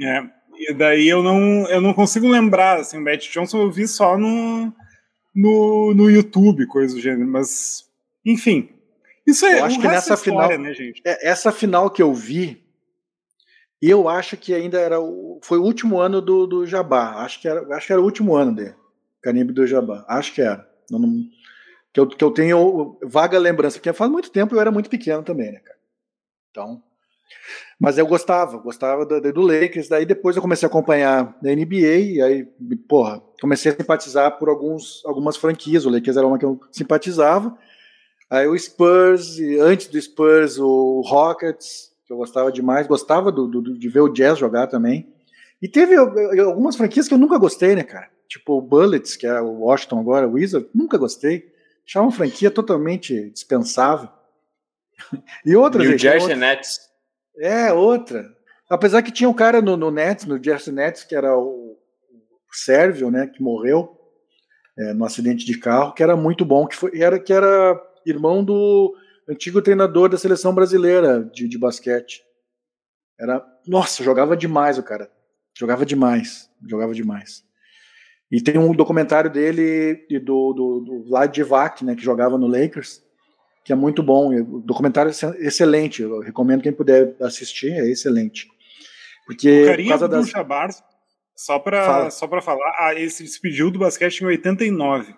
É. é. E daí eu não, eu não consigo lembrar, assim, o Magic Johnson eu vi só no, no, no YouTube, coisa do gênero, mas enfim. Isso é, eu acho que nessa história, final, né, gente? É, essa final que eu vi, eu acho que ainda era o, foi o último ano do, do Jabá. Acho que era, acho que era o último ano dele. Canibe do Jabá. Acho que era. Não, não, que, eu, que eu tenho vaga lembrança, porque faz muito tempo eu era muito pequeno também, né, cara? Então. Mas eu gostava, gostava do, do Lakers. Daí depois eu comecei a acompanhar da NBA, e aí, porra, comecei a simpatizar por alguns, algumas franquias. O Lakers era uma que eu simpatizava. Aí o Spurs, antes do Spurs, o Rockets, que eu gostava demais. Gostava do, do, de ver o Jazz jogar também. E teve algumas franquias que eu nunca gostei, né, cara? Tipo o Bullets, que é o Washington agora, o Wizard, nunca gostei. Achava uma franquia totalmente dispensável. e outras. New gente, Jersey outra. Nets. É, outra. Apesar que tinha um cara no, no Nets, no Jersey Nets, que era o, o Sérvio, né, que morreu é, no acidente de carro, que era muito bom, que, foi, era, que era irmão do antigo treinador da seleção brasileira de, de basquete. Era, nossa, jogava demais o cara. Jogava demais, jogava demais. E tem um documentário dele e do, do, do Vlad Divac, né, que jogava no Lakers, que é muito bom. O documentário é excelente. Eu recomendo quem puder assistir, é excelente. Porque o carinha por causa das... Chabar, só para só para falar, ah, ele se despediu do basquete em 89.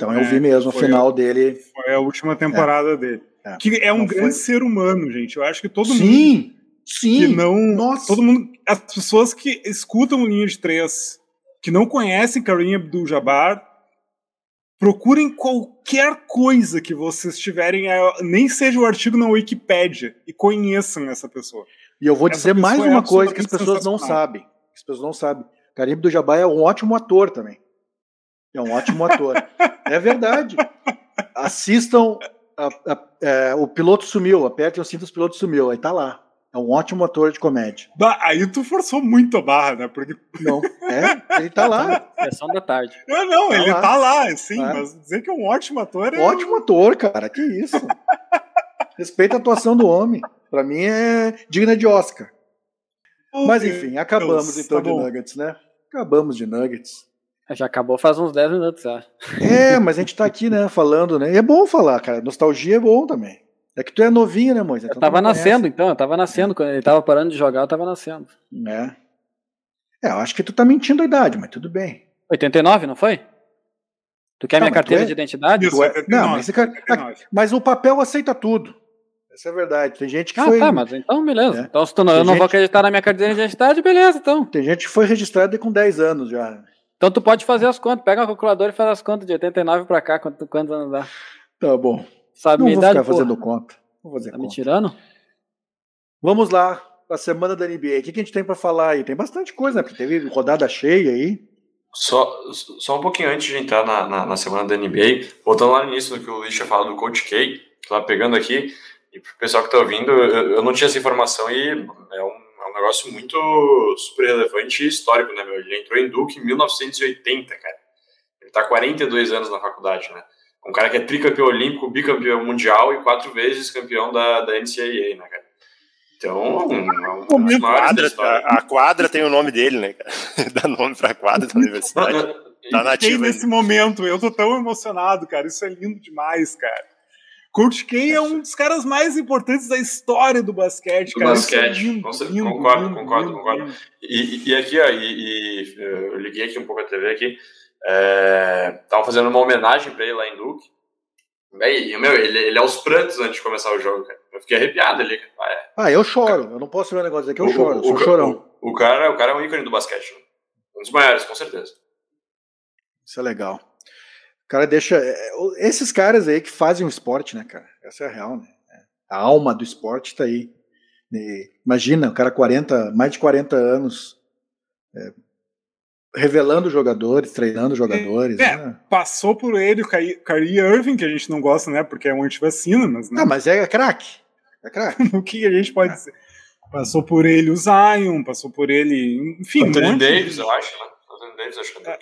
Então eu é, vi mesmo o final dele. Foi a última temporada é. dele. É. Que é um grande foi... ser humano, gente. Eu acho que todo sim, mundo. Sim, que não. Nossa. Todo mundo. As pessoas que escutam linha de três que não conhecem Kareem Abdul-Jabbar, procurem qualquer coisa que vocês tiverem, nem seja o artigo na Wikipedia, e conheçam essa pessoa. E eu vou essa dizer mais uma é coisa que as pessoas não sabem. As pessoas não sabem. Kareem Abdul-Jabbar é um ótimo ator também. É um ótimo ator. é verdade. Assistam a, a, é, o piloto sumiu, aperte o cinto, o piloto sumiu, aí tá lá. É um ótimo ator de comédia. Bah, aí tu forçou muito a barra, né? Porque... Não, é, ele tá lá. Sessão da tarde. Não, não, tá ele lá. tá lá, sim, é. mas dizer que é um ótimo ator é... Ótimo ator, cara, que isso. Respeita a atuação do homem. Pra mim é digna de Oscar. Okay. Mas enfim, acabamos Deus, então tá de bom. Nuggets, né? Acabamos de Nuggets. Já acabou faz uns 10 minutos, já. É, mas a gente tá aqui, né, falando, né? E é bom falar, cara. Nostalgia é bom também. É que tu é novinho, né, Moisés? Então eu tava nascendo, então, eu tava nascendo. Quando ele tava parando de jogar, eu tava nascendo. É. É, eu acho que tu tá mentindo a idade, mas tudo bem. 89, não foi? Tu quer não, minha carteira é... de identidade? Isso, é... Não, mas, mas, o papel aceita tudo. Essa é a verdade. Tem gente que ah, foi. tá, mas então beleza. É. Então se tu não, eu não gente... vou acreditar na minha carteira de identidade, beleza, então. Tem gente que foi registrada com 10 anos já. Então tu pode fazer as contas, pega a calculadora e faz as contas de 89 pra cá, quantos, quantos anos dá. Tá bom. Sabe não vou idade, ficar fazendo conta. Vou fazer tá conta. me tirando? Vamos lá, a semana da NBA. O que, que a gente tem para falar aí? Tem bastante coisa, né? Porque teve rodada cheia aí. Só, só um pouquinho antes de entrar na, na, na semana da NBA, voltando lá no início do que o Luiz tinha falado do Coach K, lá pegando aqui, e pro pessoal que tá ouvindo, eu, eu não tinha essa informação e é um negócio muito super relevante e histórico, né, meu? Ele entrou em Duke em 1980, cara. Ele tá 42 anos na faculdade, né? Um cara que é tricampeão olímpico, bicampeão mundial e quatro vezes campeão da, da NCAA, né, cara? Então, um, um quadra, a, a, quadra tem o nome dele, né, cara? Dá nome pra quadra da universidade. tá nativo. nesse momento, eu tô tão emocionado, cara. Isso é lindo demais, cara. Kurt K é um dos caras mais importantes da história do basquete, do cara. basquete, é lindo, lindo, concordo, lindo, concordo, lindo, concordo. E, e, aqui, ó, e, e, eu liguei aqui um pouco a TV aqui, estavam é, fazendo uma homenagem para ele lá em Duke. E, meu, ele, ele é aos prantos antes de começar o jogo, cara. Eu fiquei arrepiado ali. Ah, é. ah eu choro. Eu não posso ver um negócio aqui, eu o, choro. Eu sou o, chorão. O, o, cara, o cara é um ícone do basquete. Né? Um dos maiores, com certeza. Isso é legal. O cara deixa. É, esses caras aí que fazem o esporte, né, cara? Essa é a real, né? A alma do esporte tá aí. E, imagina, o cara 40, mais de 40 anos. É, revelando jogadores, treinando jogadores. É, né? passou por ele o Kyrie Irving, que a gente não gosta, né? Porque é um antivacina, mas. Né? Ah, mas é craque. É craque. o que a gente pode é. dizer? Passou por ele o Zion, passou por ele. Enfim. Anthony um Davis, eu acho, né? Anthony Davis, acho que é, é.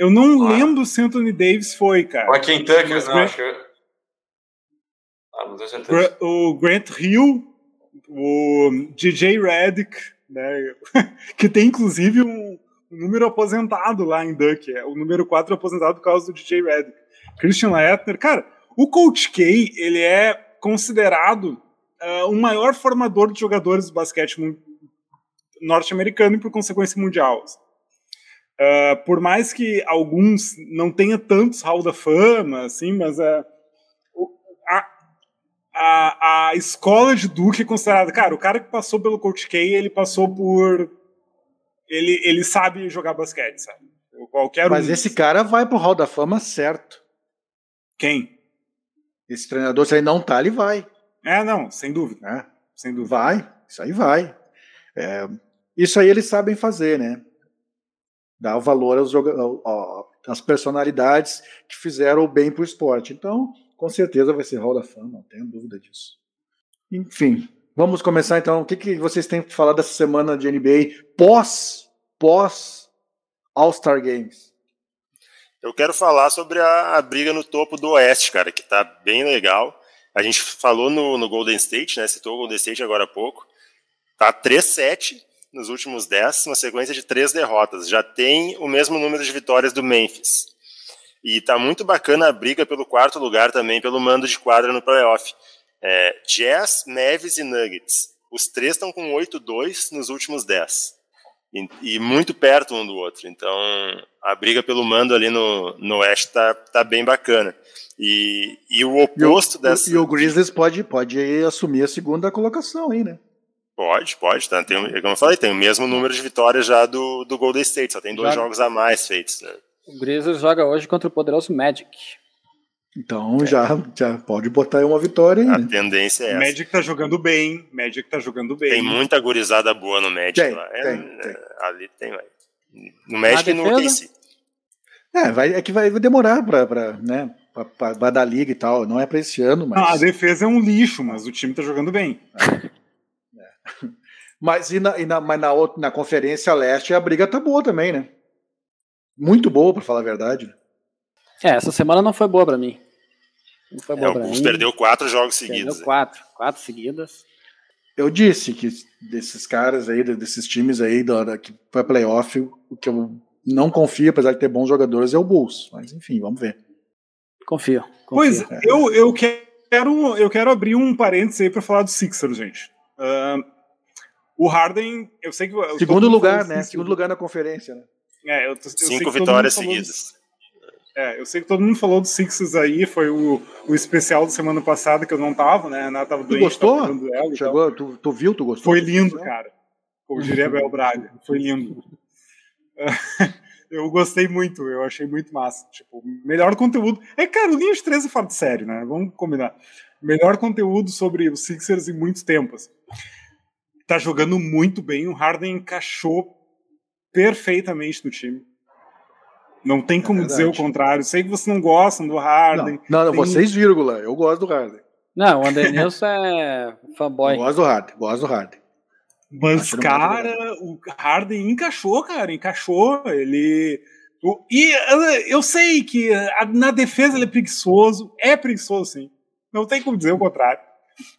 Eu não ah. lembro se Anthony Davis foi, cara. A Kentucky, mas não, Grant... acho que. Ah, não tenho certeza. O Grant Hill, o DJ Redick, né? que tem inclusive um o número aposentado lá em Duck. É o número 4 aposentado por causa do DJ Red. Christian Leitner. Cara, o Coach K, ele é considerado uh, o maior formador de jogadores de basquete norte-americano e, por consequência, mundial. Uh, por mais que alguns não tenham tantos hall da fama, assim, mas uh, a, a, a escola de Duke é considerada... Cara, o cara que passou pelo Coach K, ele passou por ele, ele sabe jogar basquete, sabe? Qualquer Mas um esse cara vai pro Hall da Fama certo. Quem? Esse treinador, se ele não tá, ele vai. É, não, sem dúvida. É, sem dúvida. Vai, isso aí vai. É, isso aí eles sabem fazer, né? O valor aos às personalidades que fizeram o bem pro esporte. Então, com certeza vai ser Hall da Fama, não tenho dúvida disso. Enfim, Vamos começar então. O que, que vocês têm para falar dessa semana de NBA pós, pós All-Star Games? Eu quero falar sobre a, a, briga no topo do Oeste, cara, que tá bem legal. A gente falou no, no Golden State, né? Citou o Golden State agora há pouco. Tá 3-7 nos últimos 10, uma sequência de três derrotas. Já tem o mesmo número de vitórias do Memphis. E tá muito bacana a briga pelo quarto lugar também, pelo mando de quadra no playoff. É, Jazz, Neves e Nuggets. Os três estão com 8-2 nos últimos 10. E, e, muito perto um do outro. Então, a briga pelo mando ali no, no Oeste tá, tá bem bacana. E, e o oposto e o, dessa. E o Grizzlies pode, pode assumir a segunda colocação aí, né? Pode, pode. Tá? Tem, como eu falei, tem o mesmo número de vitórias já do, do Golden State, só tem dois já... jogos a mais feitos. Né? O Grizzlies joga hoje contra o poderoso Magic. Então é. já, já pode botar aí uma vitória aí. A né? tendência é essa. Magic tá jogando bem. Magic tá jogando bem. Tem muita gurizada boa no Magic tem, lá. É, tem, tem. Ali tem, vai. No Magic e no OKC. É, vai, é que vai demorar pra, pra, né, pra, pra, pra da liga e tal. Não é pra esse ano, mas. Não, a defesa é um lixo, mas o time tá jogando bem. É. É. Mas, e na, e na, mas na, outra, na Conferência Leste a briga tá boa também, né? Muito boa, pra falar a verdade. É, essa semana não foi boa pra mim. Não foi boa é, pra mim. perdeu quatro jogos seguidos. Perdeu quatro, quatro seguidas. Eu disse que desses caras aí, desses times aí da, da, que foi playoff, o que eu não confio, apesar de ter bons jogadores, é o Bulls. Mas enfim, vamos ver. Confio. confio. Pois, é. eu, eu, quero, eu quero abrir um parênteses aí pra falar do Sixers, gente. Uh, o Harden, eu sei que. Segundo lugar, né? Segundo lugar na conferência, né? É, eu, eu Cinco vitórias seguidas. É, eu sei que todo mundo falou do Sixers aí, foi o, o especial da semana passada que eu não tava, né? A Renata tava doente. Tu gostou? Tava Chegou, tu, tu viu, tu gostou? Foi lindo, cara. Como diria Bel Braga, foi lindo. eu gostei muito, eu achei muito massa. Tipo, melhor conteúdo. É, cara, o Linha de 13 é fora de série, né? Vamos combinar. Melhor conteúdo sobre os Sixers em muitos tempos tá jogando muito bem. O Harden encaixou perfeitamente no time. Não tem é como é dizer o contrário. Sei que vocês não gostam do Harden. Não, não, não tem... vocês, vírgula. Eu gosto do Harden. Não, o André Nilson é fanboy. Gosto do Harden, gosto do Harden. Mas, cara, o Harden encaixou, cara, encaixou. Ele. E eu sei que na defesa ele é preguiçoso, é preguiçoso, sim. Não tem como dizer o contrário.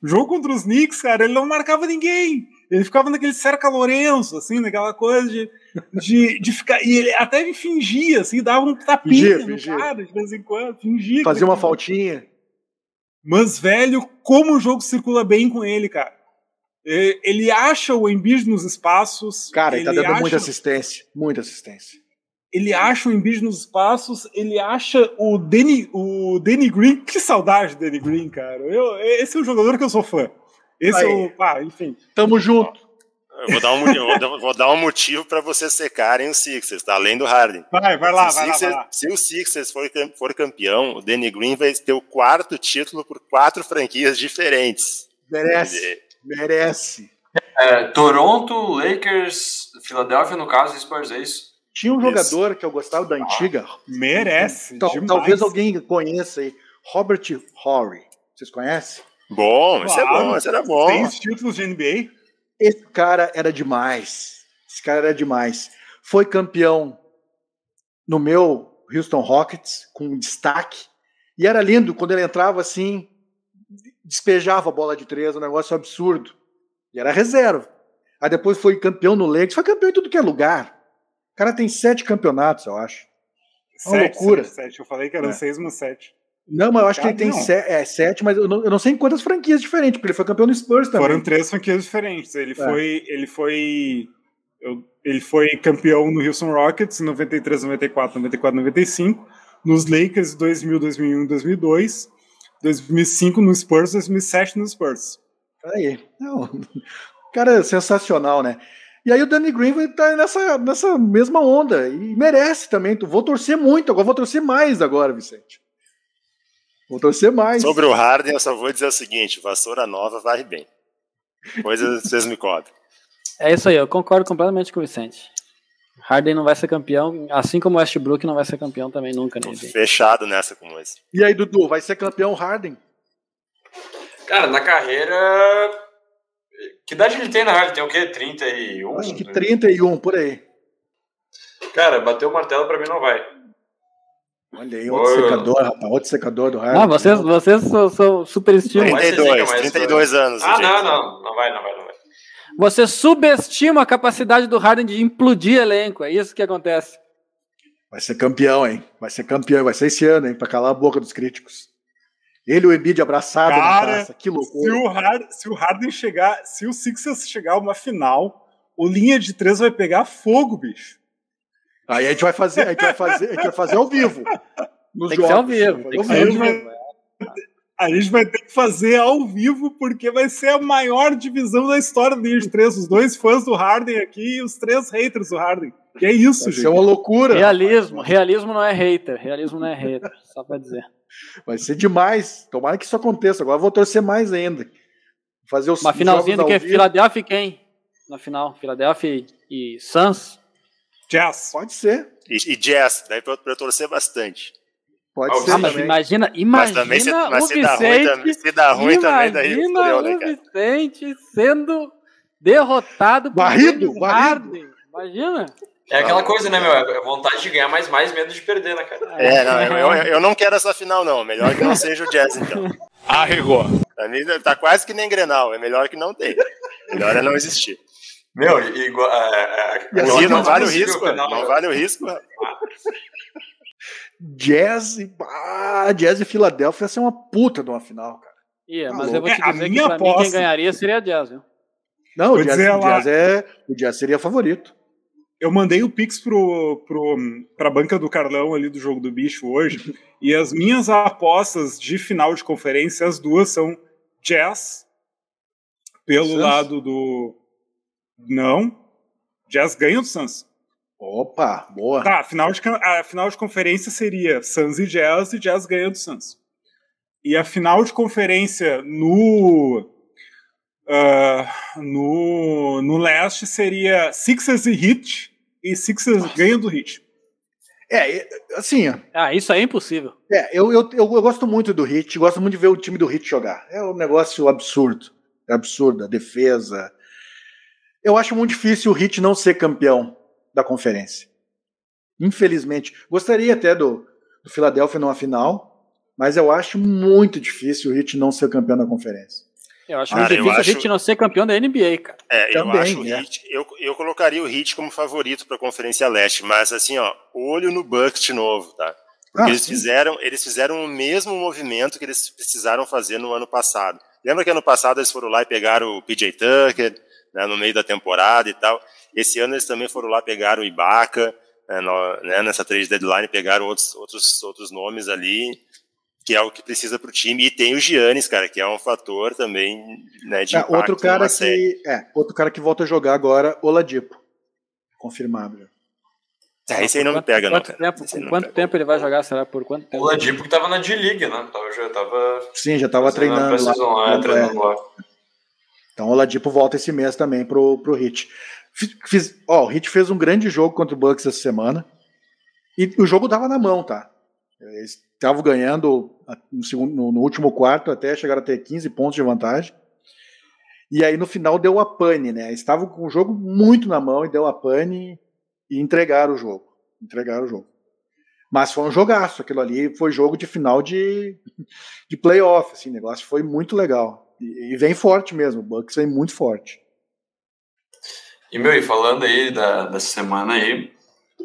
O jogo contra os Knicks, cara, ele não marcava ninguém. Ele ficava naquele cerca Lourenço, assim, naquela coisa de, de, de ficar. E ele até fingia, assim, dava um tapinha fingia, no fingia. cara de vez em quando, fingia. Fazia uma faltinha. Mas, velho, como o jogo circula bem com ele, cara. Ele acha o Embiid nos espaços. Cara, ele tá dando acha... muita assistência. Muita assistência. Ele acha o Embiid nos espaços, ele acha o Danny, o Danny Green. Que saudade do Danny Green, cara. Eu, esse é um jogador que eu sou fã. Esse Aí. é o. Ah, enfim. Tamo junto. Eu vou dar um, vou dar um motivo para vocês secarem o Sixers, tá? Além do Harden. Vai, vai lá, vai, Sixers, lá, vai lá. Se o Sixers for, for campeão, o Danny Green vai ter o quarto título por quatro franquias diferentes. Merece. Merece. É, Toronto, Lakers, Filadélfia, no caso, Spurs, é isso? Tinha um jogador que eu gostava da antiga. Ah, merece. Tal, talvez alguém conheça aí. Robert Horry. Vocês conhecem? Bom, esse é bom, esse era bom. Tem os títulos de NBA? Esse cara era demais. Esse cara era demais. Foi campeão no meu Houston Rockets, com destaque. E era lindo quando ele entrava assim, despejava a bola de três, um negócio absurdo. E era reserva. Aí depois foi campeão no Lakers, foi campeão em tudo que é lugar. O cara tem sete campeonatos, eu acho. É uma sete, loucura. Sete, sete. Eu falei que eram é. seis, mas sete. Não, mas eu acho que ele tem se, é, sete, mas eu não, eu não, sei em quantas franquias diferentes, porque ele foi campeão no Spurs também. Foram três franquias diferentes. Ele é. foi. Ele foi. Eu, ele foi campeão no Houston Rockets em 93, 94, 94, 95. Nos Lakers 2000, 2001, 2002. 2005 no Spurs, 2007 no Spurs. Aí. Não, cara é sensacional, né? E aí o Danny Green vai estar nessa, nessa mesma onda. E merece também. Vou torcer muito, agora vou torcer mais agora, Vicente. Vou torcer mais. Sobre o Harden, eu só vou dizer o seguinte: vassoura nova vai bem. Coisas vocês me contam. É isso aí, eu concordo completamente com o Vicente. Harden não vai ser campeão, assim como o Westbrook não vai ser campeão também nunca. Né? Fechado nessa com esse. E aí, Dudu, vai ser campeão Harden? Cara, na carreira. Que idade ele tem na Harden? Tem o quê? 31? Acho que 31, por aí. Cara, bater o martelo pra mim não vai. Olha aí, outro Oi, secador, rapaz, outro secador do raio. Ah, vocês, vocês são, são superestimam. 32, 32 anos. Ah, não, não, não vai, não vai, não vai. Você subestima a capacidade do Harden de implodir elenco, é isso que acontece. Vai ser campeão, hein? Vai ser campeão, vai ser esse ano, hein? Pra calar a boca dos críticos. Ele e o Embiid abraçado Cara, na taça, que loucura. Se o, Harden, se o Harden chegar, se o Sixers chegar a uma final, o linha de três vai pegar fogo, bicho. Aí a gente vai fazer, a gente vai fazer, a gente vai fazer ao vivo. Nos tem que ser ao vivo. Tem que ser ao vivo. Vai, a gente vai ter que fazer ao vivo, porque vai ser a maior divisão da história do Ninja 3. Os dois fãs do Harden aqui e os três haters do Harden. Que é isso, vai gente. Isso é uma loucura. Realismo. Realismo não é hater. Realismo não é hater. Só pra dizer. Vai ser demais. Tomara que isso aconteça. Agora vou torcer mais ainda. Fazer os Uma finalzinha do que Philadelphia e quem? Na final. Philadelphia e Suns. Jazz. Pode ser. E, e jazz, daí pra, pra torcer bastante. Pode ah, ser. Mas imagina, imagina mas se, mas o se Vicente. Ruim, se dá ruim também, daí Imagina né, o Vicente sendo derrotado por barrido, barrido. Imagina. É aquela coisa, né, meu? É vontade de ganhar, mas mais medo de perder, né, cara? É, não, eu, eu, eu não quero essa final, não. Melhor que não seja o Jazz, então. Arregou. Pra mim tá quase que nem Grenal. É melhor que não tenha. Melhor é não existir. Meu, igual. É, é, assim, não, vale o risco, não, não vale o risco. Jazz, ah, Jazz e Filadélfia ia ser uma puta de uma final, cara. Yeah, mas eu vou te dizer é, que pra aposta... mim quem ganharia seria a Jazz, viu? Não, o Jazz, o Jazz, é, o Jazz seria favorito. Eu mandei o Pix pro, pro, pra banca do Carlão ali do jogo do bicho hoje, e as minhas apostas de final de conferência, as duas são Jazz, pelo lado do. Não. Jazz ganha do Suns. Opa, boa. Tá, a final de, a final de conferência seria Suns e Jazz, e Jazz ganha do Suns. E a final de conferência no uh, no, no leste seria Sixers e Heat, e Sixers ganha do Heat. É, assim. Ah, isso aí é impossível. É, eu, eu, eu, eu gosto muito do Heat, gosto muito de ver o time do Heat jogar. É um negócio absurdo. É absurdo, a defesa. Eu acho muito difícil o Heat não ser campeão da conferência. Infelizmente. Gostaria até do, do Philadelphia numa final, mas eu acho muito difícil o Heat não ser campeão da conferência. Eu acho cara, muito difícil acho... a gente não ser campeão da NBA, cara. É, Também, eu acho o é. eu, eu colocaria o Heat como favorito para a Conferência Leste, mas assim, ó, olho no Bucks de novo, tá? Porque ah, eles fizeram, eles fizeram o mesmo movimento que eles precisaram fazer no ano passado. Lembra que ano passado eles foram lá e pegaram o PJ Tucker né, no meio da temporada e tal. Esse ano eles também foram lá pegar o Ibaka, né, né, nessa trade deadline pegaram outros, outros, outros nomes ali que é o que precisa para o time. E tem o Giannis, cara, que é um fator também né, de é, outro cara que É, outro cara que volta a jogar agora, Oladipo. Confirmado. É, esse aí não me pega, quanto não. Tempo, por quanto pega. tempo ele vai jogar? Será por quanto tempo? O Oladipo que tava na D-League, né? Tava, já tava... Sim, já tava treinando lá. lá, é, treinando lá. Então o Oladipo volta esse mês também pro, pro Hit. Fiz, ó, o Hit fez um grande jogo contra o Bucks essa semana. E o jogo dava na mão, tá? Eles estavam ganhando no, segundo, no, último quarto até chegar a ter 15 pontos de vantagem. E aí no final deu a pane, né? Estavam com o jogo muito na mão e deu a pane e entregaram o jogo. Entregaram o jogo. Mas foi um jogaço, aquilo ali foi jogo de final de, de playoff, assim, o negócio foi muito legal. E, e vem forte mesmo, o Bucks vem muito forte. E, meu, e falando aí da, dessa semana aí,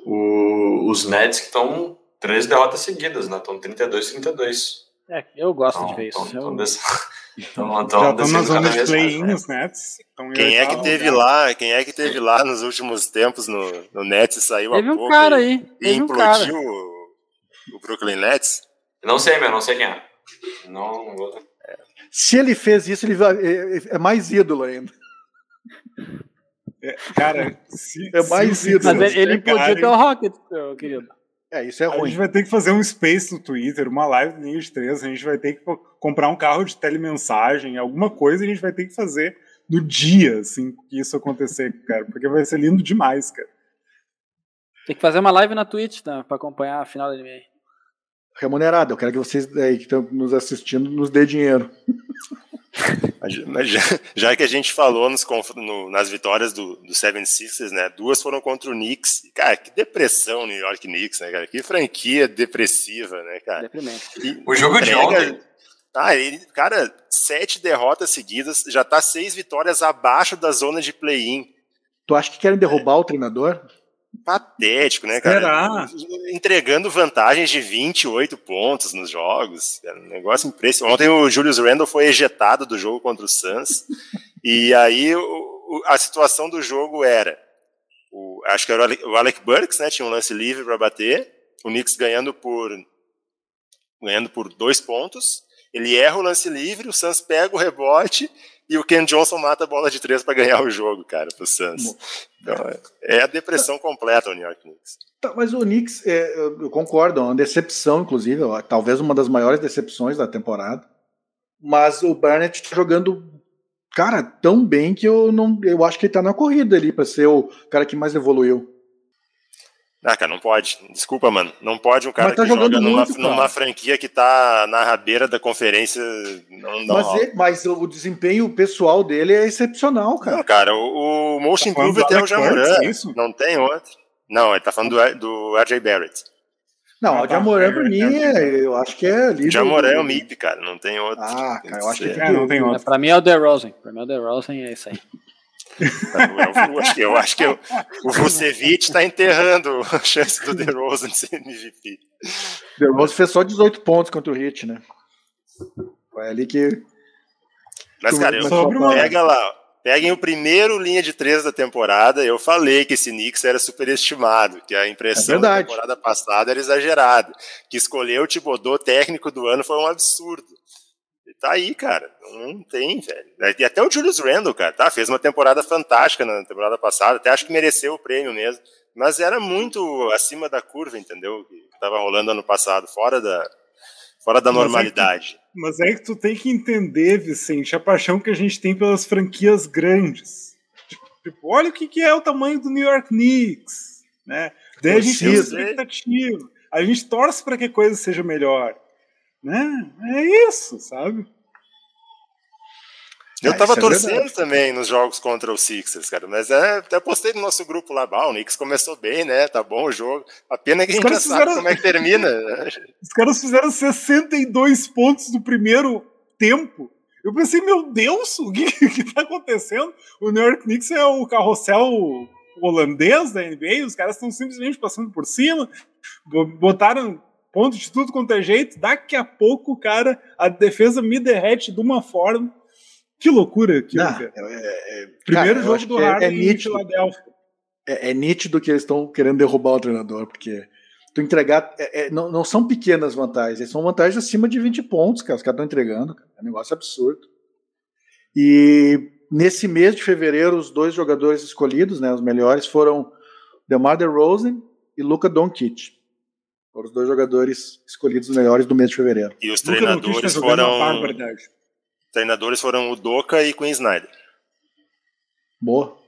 o, os Nets que estão três derrotas seguidas, né? Estão 32-32. É, eu gosto então, de ver isso. Então, desse... então, então, Já estão na zona de play-in os Nets. Quem é que teve lá? Quem é que teve lá nos últimos tempos no, no Nets e saiu teve a um cara aí. E implodiu um o, o Brooklyn Nets? Não sei, meu, não sei quem é. Não, não vou. Se ele fez isso, ele é, é mais ídolo ainda. É, cara, se, é mais se, ídolo. Mas ele podia ter o Rocket, meu querido. É, isso é ruim. A gente vai ter que fazer um space no Twitter, uma live linha de três, a gente vai ter que comprar um carro de telemensagem, alguma coisa a gente vai ter que fazer no dia, assim, que isso acontecer, cara, porque vai ser lindo demais, cara. Tem que fazer uma live na Twitch, tá, pra acompanhar a final da NBA. Remunerado, eu quero que vocês aí que estão nos assistindo nos dê dinheiro. Mas já, já, que a gente falou nos, no, nas vitórias do, do Seven Sixers, né? Duas foram contra o Knicks. Cara, que depressão New York Knicks, né, cara? Que franquia depressiva, né, cara? E, o jogo entrega, de ontem. Ah, ele, cara, sete derrotas seguidas, já tá seis vitórias abaixo da zona de play-in. Tu acha que querem derrubar é. o treinador? Patético, né, cara? Será? Entregando vantagens de 28 pontos nos jogos. Um negócio impressionante. Ontem o Julius Randle foi ejetado do jogo contra o Suns. e aí o, a situação do jogo era: o, acho que era o Alec Burks, né? Tinha um lance livre para bater. O Knicks ganhando por, ganhando por dois pontos. Ele erra o lance livre, o Suns pega o rebote e o Ken Johnson mata a bola de três para ganhar o jogo, cara, pro Suns. Então, é a depressão completa o New York Knicks. Tá, mas o Knicks, é, eu concordo, é uma decepção, inclusive, talvez uma das maiores decepções da temporada. Mas o Barnett tá jogando, cara, tão bem que eu não, eu acho que ele tá na corrida ali para ser o cara que mais evoluiu. Ah, cara, não pode. Desculpa, mano. Não pode um cara tá que joga numa, muito, numa, franquia que tá na rabeira da conferência. Não, não mas, ele, mas, o desempenho pessoal dele é excepcional, cara. Não, cara, o, o Motion tá Improve é o Jamoran. Não tem outro. Não, ele tá falando do, do RJ Barrett. Não, o Jamoran pra mim, é, eu acho que é líder. Jamoran é o MIP, cara, não tem outro. Ah, cara, eu acho que, é, não tem outro. Pra mim é o DeRozan. Pra mim é o DeRozan é isso aí. Eu, acho que, eu acho que eu, o Vucevic está enterrando a chance do DeRozan de ser MVP. DeRozan fez só 18 pontos contra o Hit, né? Foi ali que. Mas, cara, eu, pega lá, peguem o primeiro linha de três da temporada. Eu falei que esse Knicks era superestimado, que a impressão é da temporada passada era exagerada, que escolher o Tibodô técnico do ano foi um absurdo tá aí, cara. Não tem, velho. E até o Julius Randle, cara, tá? Fez uma temporada fantástica na temporada passada, até acho que mereceu o prêmio mesmo. Mas era muito acima da curva, entendeu? Que tava rolando ano passado, fora da, fora da normalidade. Mas é, que, mas é que tu tem que entender, Vicente, a paixão que a gente tem pelas franquias grandes. Tipo, olha o que, que é o tamanho do New York Knicks, né? Daí a gente tem expectativa. A gente torce para que a coisa seja melhor. Né? É isso, sabe? Eu ah, tava é torcendo também nos jogos contra o Sixers, cara, mas é, até postei no nosso grupo lá, ah, o Knicks começou bem, né? Tá bom o jogo. A pena é que a gente já fizeram... sabe como é que termina. Os caras fizeram 62 pontos no primeiro tempo. Eu pensei, meu Deus, o que, que tá acontecendo? O New York Knicks é o carrossel holandês da NBA, os caras estão simplesmente passando por cima, botaram ponto de tudo quanto é jeito. Daqui a pouco, cara, a defesa me derrete de uma forma. Que loucura aquilo, Não, cara. É, é, Primeiro cara, jogo do é, Harden é, é nítido, É, é, nítido que eles estão querendo derrubar o treinador, porque tu entregar. É, é, não, não são pequenas vantagens, são vantagens acima de 20 pontos, cara. Os caras estão entregando. Cara. É um negócio absurdo. E nesse mês de fevereiro, os dois jogadores escolhidos, né, os melhores, foram DeMar DeRozan e Luca Doncic. Foram os dois jogadores escolhidos os melhores do mês de fevereiro. E os treinadores foram. Treinadores foram o Doca e Queen Snyder. Boa.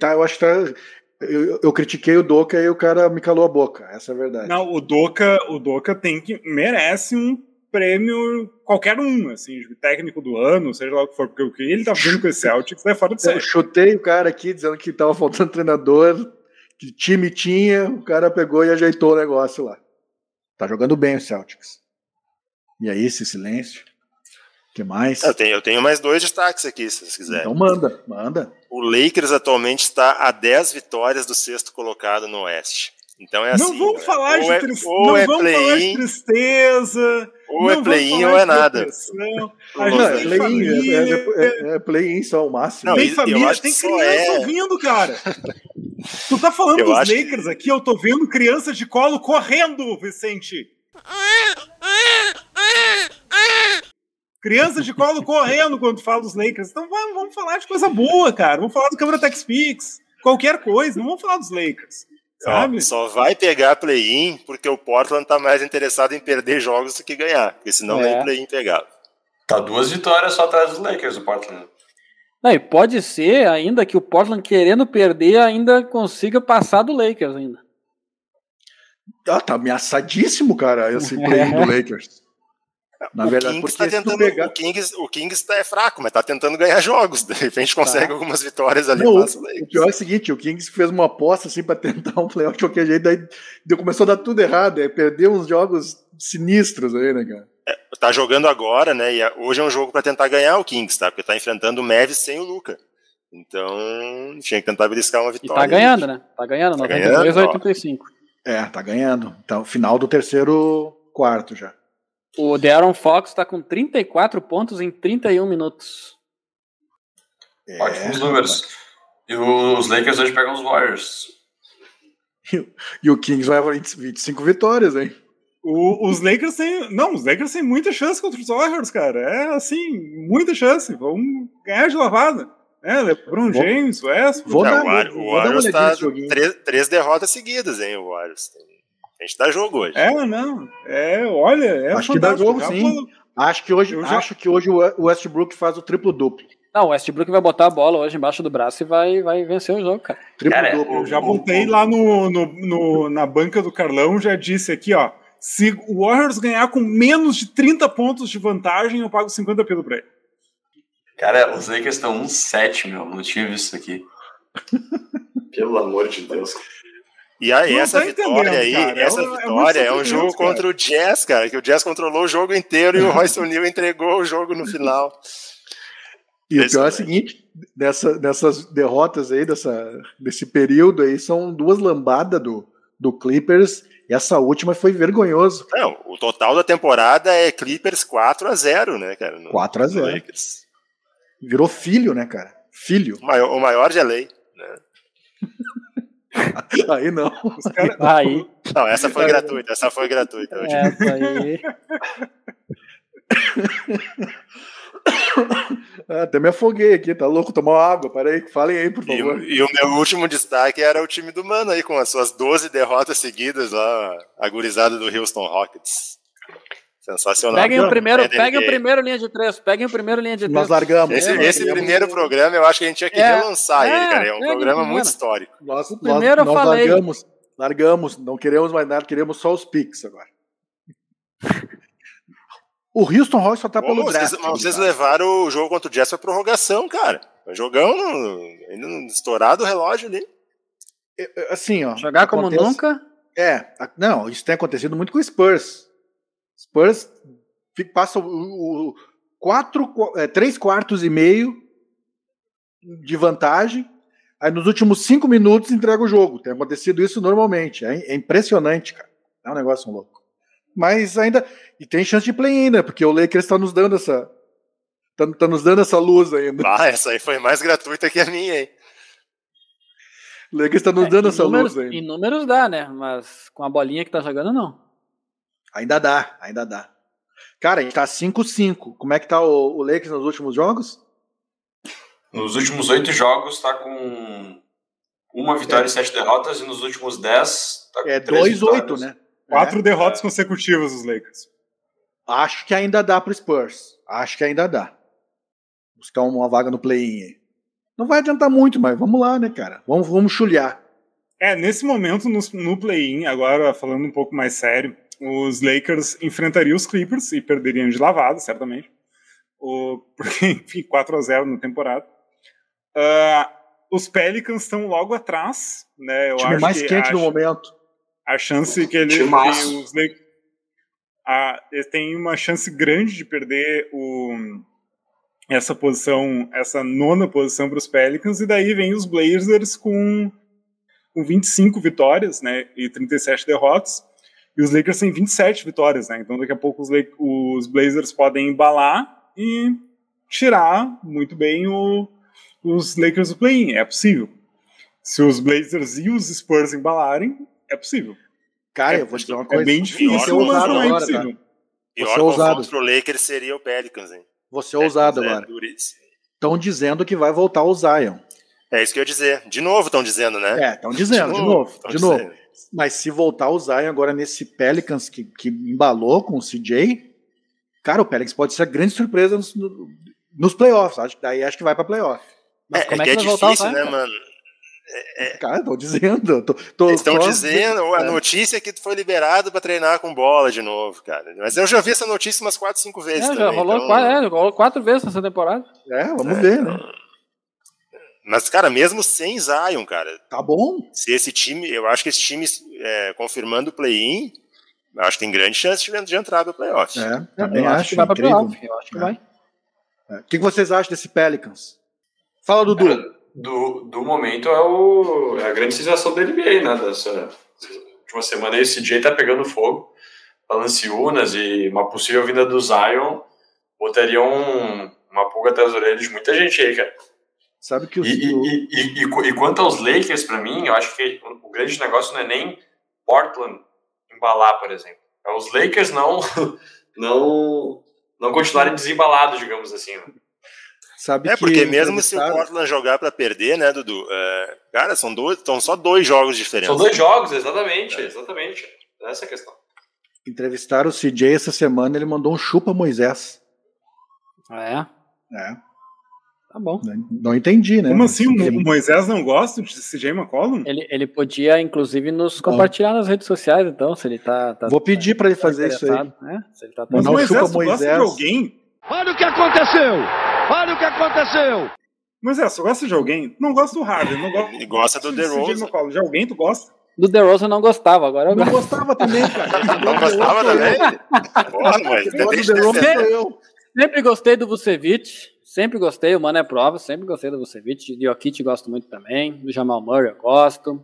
Tá, eu acho que tá. Eu, eu, critiquei o Doca e o cara me calou a boca. Essa é a verdade. Não, o Doca, o Doca tem que merece um prêmio qualquer um, assim, técnico do ano, seja lá o que for, porque o que ele tá fazendo com esse Celtics é fora de série. Eu chutei o cara aqui dizendo que tava faltando treinador, que time tinha, o cara pegou e ajeitou o negócio lá. Tá jogando bem o Celtics. E aí, esse silêncio? O que mais? Eu tenho, eu tenho mais dois destaques aqui, se vocês quiserem. Então manda, manda. O Lakers atualmente está a 10 vitórias do sexto colocado no Oeste. Então é assim. Não vamos falar de, é, tristeza. Não é vamos falar de tristeza. Ou é play-in ou é nada. Não, play-in, é, é, é play-in só o máximo. Não, tem família, tem criança ouvindo, cara. Tu tá falando eu dos Lakers que... aqui, eu tô vendo criança de colo correndo, Vicente. Criança de colo correndo quando tu fala dos Lakers. Então vamos, vamos falar de coisa boa, cara. Vamos falar do Câmara Tex Pix. Qualquer coisa, não vamos falar dos Lakers. Sabe? Só, só vai pegar play-in porque o Portland tá mais interessado em perder jogos do que ganhar. Porque senão é. nem play-in pegava. Tá duas vitórias só atrás dos Lakers, o Portland. Não, e pode ser ainda que o Portland querendo perder ainda consiga passar do Lakers ainda. Ah, tá ameaçadíssimo, cara, esse play do Lakers. Na o verdade, Kings tá tentando, pegar... o, Kings, o Kings tá, é fraco, mas tá tentando ganhar jogos. De repente consegue tá. algumas vitórias ali. Não, o, o, pior é o seguinte: o Kings fez uma aposta assim para tentar um playoff de qualquer jeito, daí começou a dar tudo errado. É, perdeu uns jogos sinistros aí, né, cara? É, tá jogando agora, né? E hoje é um jogo para tentar ganhar o Kings, tá? Porque tá enfrentando o Mavis sem o Luca. Então, tinha que tentar beliscar uma vitória. E tá ganhando, né? Tá ganhando, tá 92 a 85. É, tá ganhando. Então, final do terceiro quarto já. O De'Aaron Fox está com 34 pontos em 31 minutos. É, Ótimos números. E os Lakers hoje pegam os Warriors. E, o Kings vai 25 vitórias, hein? O, os Lakers têm. Não, os Lakers têm muita chance contra os Warriors, cara. É assim, muita chance. Vamos ganhar de lavada. É, LeBron James, Westbrook. Vou dar, o, o Warriors tá três, três derrotas seguidas, hein? O Warriors tem a gente dá jogo hoje. É, não. É, olha, é Acho que dá jogo, sim. Acho que hoje, já... acho que hoje o Westbrook faz o triplo duplo. Não, o Westbrook vai botar a bola hoje embaixo do braço e vai, vai vencer o jogo, cara. Triplo cara, duplo. Eu já voltei lá no, no, no, na banca do Carlão, já disse aqui, ó. Se o Warriors ganhar com menos de 30 pontos de vantagem, eu pago 50 pelo pra ele. Cara, os Lakers estão 1-7, meu. Não tinha visto isso aqui. Pelo amor de Deus. E aí, essa tá vitória aí, cara. essa é, vitória é, é um jogo cara. contra o Jazz, cara, que o Jazz controlou o jogo inteiro e o Royce O'Neal entregou o jogo no final. E o pior é o seguinte, dessa, dessas derrotas aí, dessa, desse período aí, são duas lambadas do, do Clippers e essa última foi vergonhoso. Não, o total da temporada é Clippers 4 a 0 né, cara? No, 4 a 0 Virou filho, né, cara? Filho. O maior, o maior de lei. Aí não. Cara... Aí. Não, essa foi gratuita, essa foi gratuita. Essa aí. Ah, até me afoguei aqui, tá louco? Tomar água, parei, falem aí, por favor. E, e, o meu último destaque era o time do Mano aí, com as suas 12 derrotas seguidas lá, agorizada do Houston Rockets. Sensacional. Peguem o primeiro, peguem o primeiro linha de três, peguem o primeiro linha de três. Nós largamos. Esse, esse primeiro programa eu acho que a gente tinha que é, relançar é, ele, cara. É um é, programa muito histórico. Nós, o primeiro nós, eu nós falei. largamos, largamos, não queremos mais nada, queremos só os pics agora. O Houston Rockets só tá Pô, pelo draft. Vocês, vocês levaram o jogo contra o Jazz pra prorrogação, cara. Jogão ainda estourado o relógio ali. Assim, ó. Jogar como acontece... nunca? É, não, isso tem acontecido muito com o Spurs. Spurs passa o, o quatro, é, três quartos e meio de vantagem, aí nos últimos cinco minutos entrega o jogo. Tem acontecido isso normalmente. É, é impressionante, cara. É um negócio louco. Mas ainda. E tem chance de play ainda, porque o Lakers está nos dando essa. Tá, tá, nos dando essa luz ainda. Ah, essa aí foi mais gratuita que a minha, hein? O Lakers está nos é, dando essa números, luz ainda. Em números dá, né? Mas com a bolinha que tá jogando, não. Ainda dá, ainda dá. Cara, a gente tá 5-5. Como é que tá o, o Lakers nos últimos jogos? Nos últimos oito jogos tá com uma vitória é. e sete derrotas, e nos últimos dez tá com É 2-8, né? Quatro é, derrotas é. consecutivas dos Lakers. Acho que ainda dá pro Spurs. Acho que ainda dá. Buscar uma vaga no play-in. Não vai adiantar muito, mas vamos lá, né, cara? Vamos, vamos chulhar. É, nesse momento, no, no play-in, agora falando um pouco mais sério, os Lakers enfrentariam os Clippers e perderiam de lavada, certamente. O, porque, enfim, 4 a 0 na temporada. Uh, os Pelicans estão logo atrás, né? Eu time acho mais quente acho, no momento a chance que ele tem, os, a, ele tem uma chance grande de perder o, essa posição, essa nona posição para os Pelicans, e daí vem os Blazers com, com 25 vitórias né, e 37 derrotas, e os Lakers têm 27 vitórias, né, então daqui a pouco os, os Blazers podem embalar e tirar muito bem o, os Lakers do play-in, é possível. Se os Blazers e os Spurs embalarem, é possível. Cara, é, eu vou dizer uma é coisa. É bem difícil, mas não é impossível. Pior Você é ousado. pro Lakers seria o Pelicans, hein? Você é ousado é agora. Estão dizendo que vai voltar o Zion. É isso que eu ia dizer. De novo estão dizendo, né? É, estão dizendo, de novo, de novo. De novo. Mas se voltar o Zion agora nesse Pelicans que, que embalou com o CJ, cara, o Pelicans pode ser a grande surpresa nos, nos playoffs. Acho, daí acho que vai pra playoff. Mas é, como é, que, é que é difícil, né, mano? É, é, Cara, estão dizendo. Tô, tô estão dizendo, a é. notícia é que tu foi liberado para treinar com bola de novo, cara. Mas eu já vi essa notícia umas 4, 5 vezes. É, também, já rolou, então... quatro, é, rolou quatro vezes nessa temporada. É, vamos ver, né? Mas, cara, mesmo sem Zion, cara. Tá bom. Se esse time, eu acho que esse time, é, confirmando o play-in, eu acho que tem grande chance de, de entrar no playoff. É, também eu acho, acho que vai pra playoff. Eu acho que vai. O que, vocês acham desse Pelicans? Fala, Dudu do, do momento é, o, é a grande sensação da NBA, né? Dessa última semana aí, esse CJ tá pegando fogo. Valanciunas e uma possível vinda do Zion botariam um, uma pulga atrás das orelhas de muita gente aí, cara. Sabe que o... e, e, e, e, e quanto aos Lakers, para mim, eu acho que o grande negócio não é nem Portland embalar, por exemplo. É os Lakers não não não continuarem desembalados, digamos assim. Né? Sabe é, porque mesmo se o Portland jogar para perder, né, Dudu? É, cara, são, dois, são só dois jogos diferentes. São dois jogos, exatamente, é. exatamente. Essa é a questão. Entrevistaram o CJ essa semana, ele mandou um chupa Moisés. Ah, é? É. Tá bom. Não, não entendi, né? Como assim? O Moisés não gosta de CJ McCollum? Ele, ele podia, inclusive, nos compartilhar nas redes sociais, então, se ele tá. tá Vou pedir para ele tá fazer isso aí. Né? Se ele tá Mas não Moisés, chupa Moisés. gosta de alguém? Olha o que aconteceu! Olha o que aconteceu! Moisés, você gosta de alguém? Não gosta do Harden, não gosta. Ele gosta do The Rose. De alguém tu gosta? Do The Rose eu não gostava, agora eu não gostava também, cara. Não gostava também? Porra, mas eu. Sempre gostei do Vucevic. Sempre gostei, o Mano é prova, sempre gostei do Vucevic. Do Jokic gosto muito também. Do Jamal Murray eu gosto.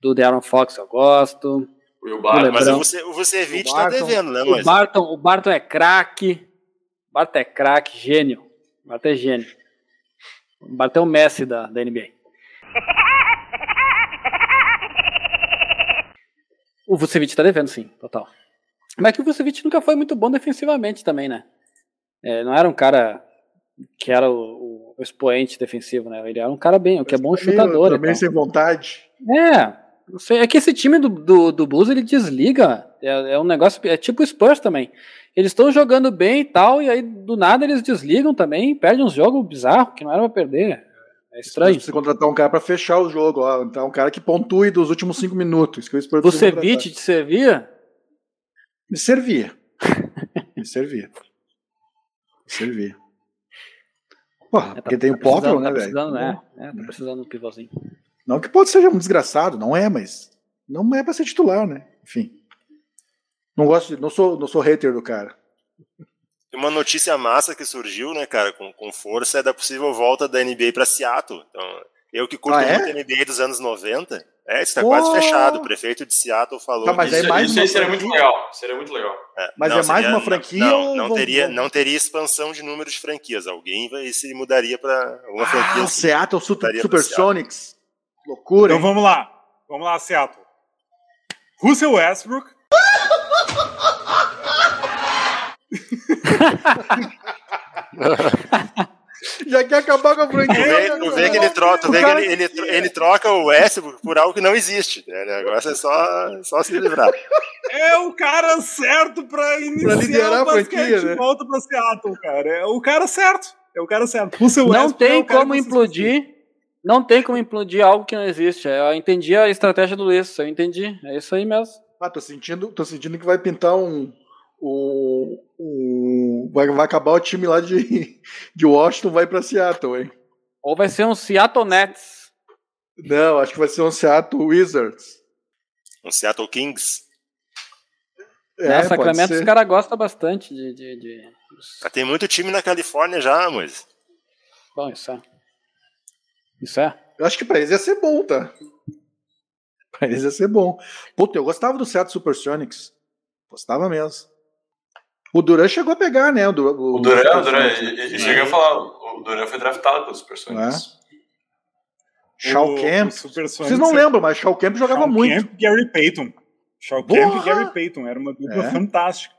Do Darren Fox eu gosto. O Barton, mas o Vucevic tá devendo, né? O Barton, o Barton é craque. O Barton é craque, gênio. O Barton é gênio. O Barton é o Messi da, da NBA. O Vucevic tá devendo, sim, total. Mas que o Vucevic nunca foi muito bom defensivamente também, né? É, não era um cara que era o, o, expoente defensivo, né? Ele era um cara bem, que é bom chutador. Também sem vontade. É, sei, é que esse time do, do, do Blues ele desliga. É, é, um negócio, é tipo o Spurs também. Eles estão jogando bem e tal, e aí do nada eles desligam também, perdem uns jogos bizarros que não era pra perder. É estranho. Você contratar um cara para fechar o jogo, ó. Então, um cara que pontue dos últimos cinco minutos. Que eu Vucevic te servia? Me servia. Me servia. Me servia. Porra, é, tá, porque tem o tá Portland, né, tá velho? É, é, tá precisando um pivôzinho. Não que pode seja um desgraçado, não é, mas não é pra ser titular, né? Enfim. Não gosto, de, não sou, não sou hater do cara. Uma notícia massa que surgiu, né, cara, com, com força, é da possível volta da NBA para Seattle. Então, eu que curto ah, é? muito a NBA dos anos 90, é, está quase fechado. O prefeito de Seattle falou. Tá, mas isso, é mais isso aí seria muito legal. Seria muito legal. É, mas não, é mais seria, uma franquia? Não, não, teria, não teria expansão de número de franquias. Alguém vai, se mudaria para uma ah, franquia. Seattle Super, Supersonics. Loucura. Então hein? vamos lá. Vamos lá, Seattle. Russell Westbrook. Já quer acabar com a franquia. Tu vê, que ele troca, tu vê que ele, ele, ele, troca o Westbrook por algo que não existe. Né? O negócio é só, só se livrar. É o cara certo pra iniciar pra liderar o basquete a franquia, né? volta pra Seattle, cara. É o cara certo. É o cara certo. não tem é como implodir. Não tem como implodir algo que não existe. Eu entendi a estratégia do Luiz. Eu entendi. É isso aí mesmo. Ah, tô sentindo, tô sentindo que vai pintar um, o, o vai, vai acabar o time lá de, de Washington, vai para Seattle, hein? Ou vai ser um Seattle Nets? Não, acho que vai ser um Seattle Wizards. Um Seattle Kings? É, Nessa Sacramento os caras gostam bastante de, de, de... Tem muito time na Califórnia já, mas. Bom, isso é. Isso é. Eu acho que pra eles ia ser bom, tá? Pra eles ia ser bom. Puta, eu gostava do Seattle Supersonics. Gostava mesmo. O Duran chegou a pegar, né? O, Duran, o, o Duran, o Duran e, cheguei a falar, o Duran foi draftado pelos Supersonics. É. Shaw Camp. Vocês não lembram, mas Shaw Camp jogava Shaw muito. Camp e Gary Payton. Shaw Camp e Gary Payton. Era uma dupla é. fantástica.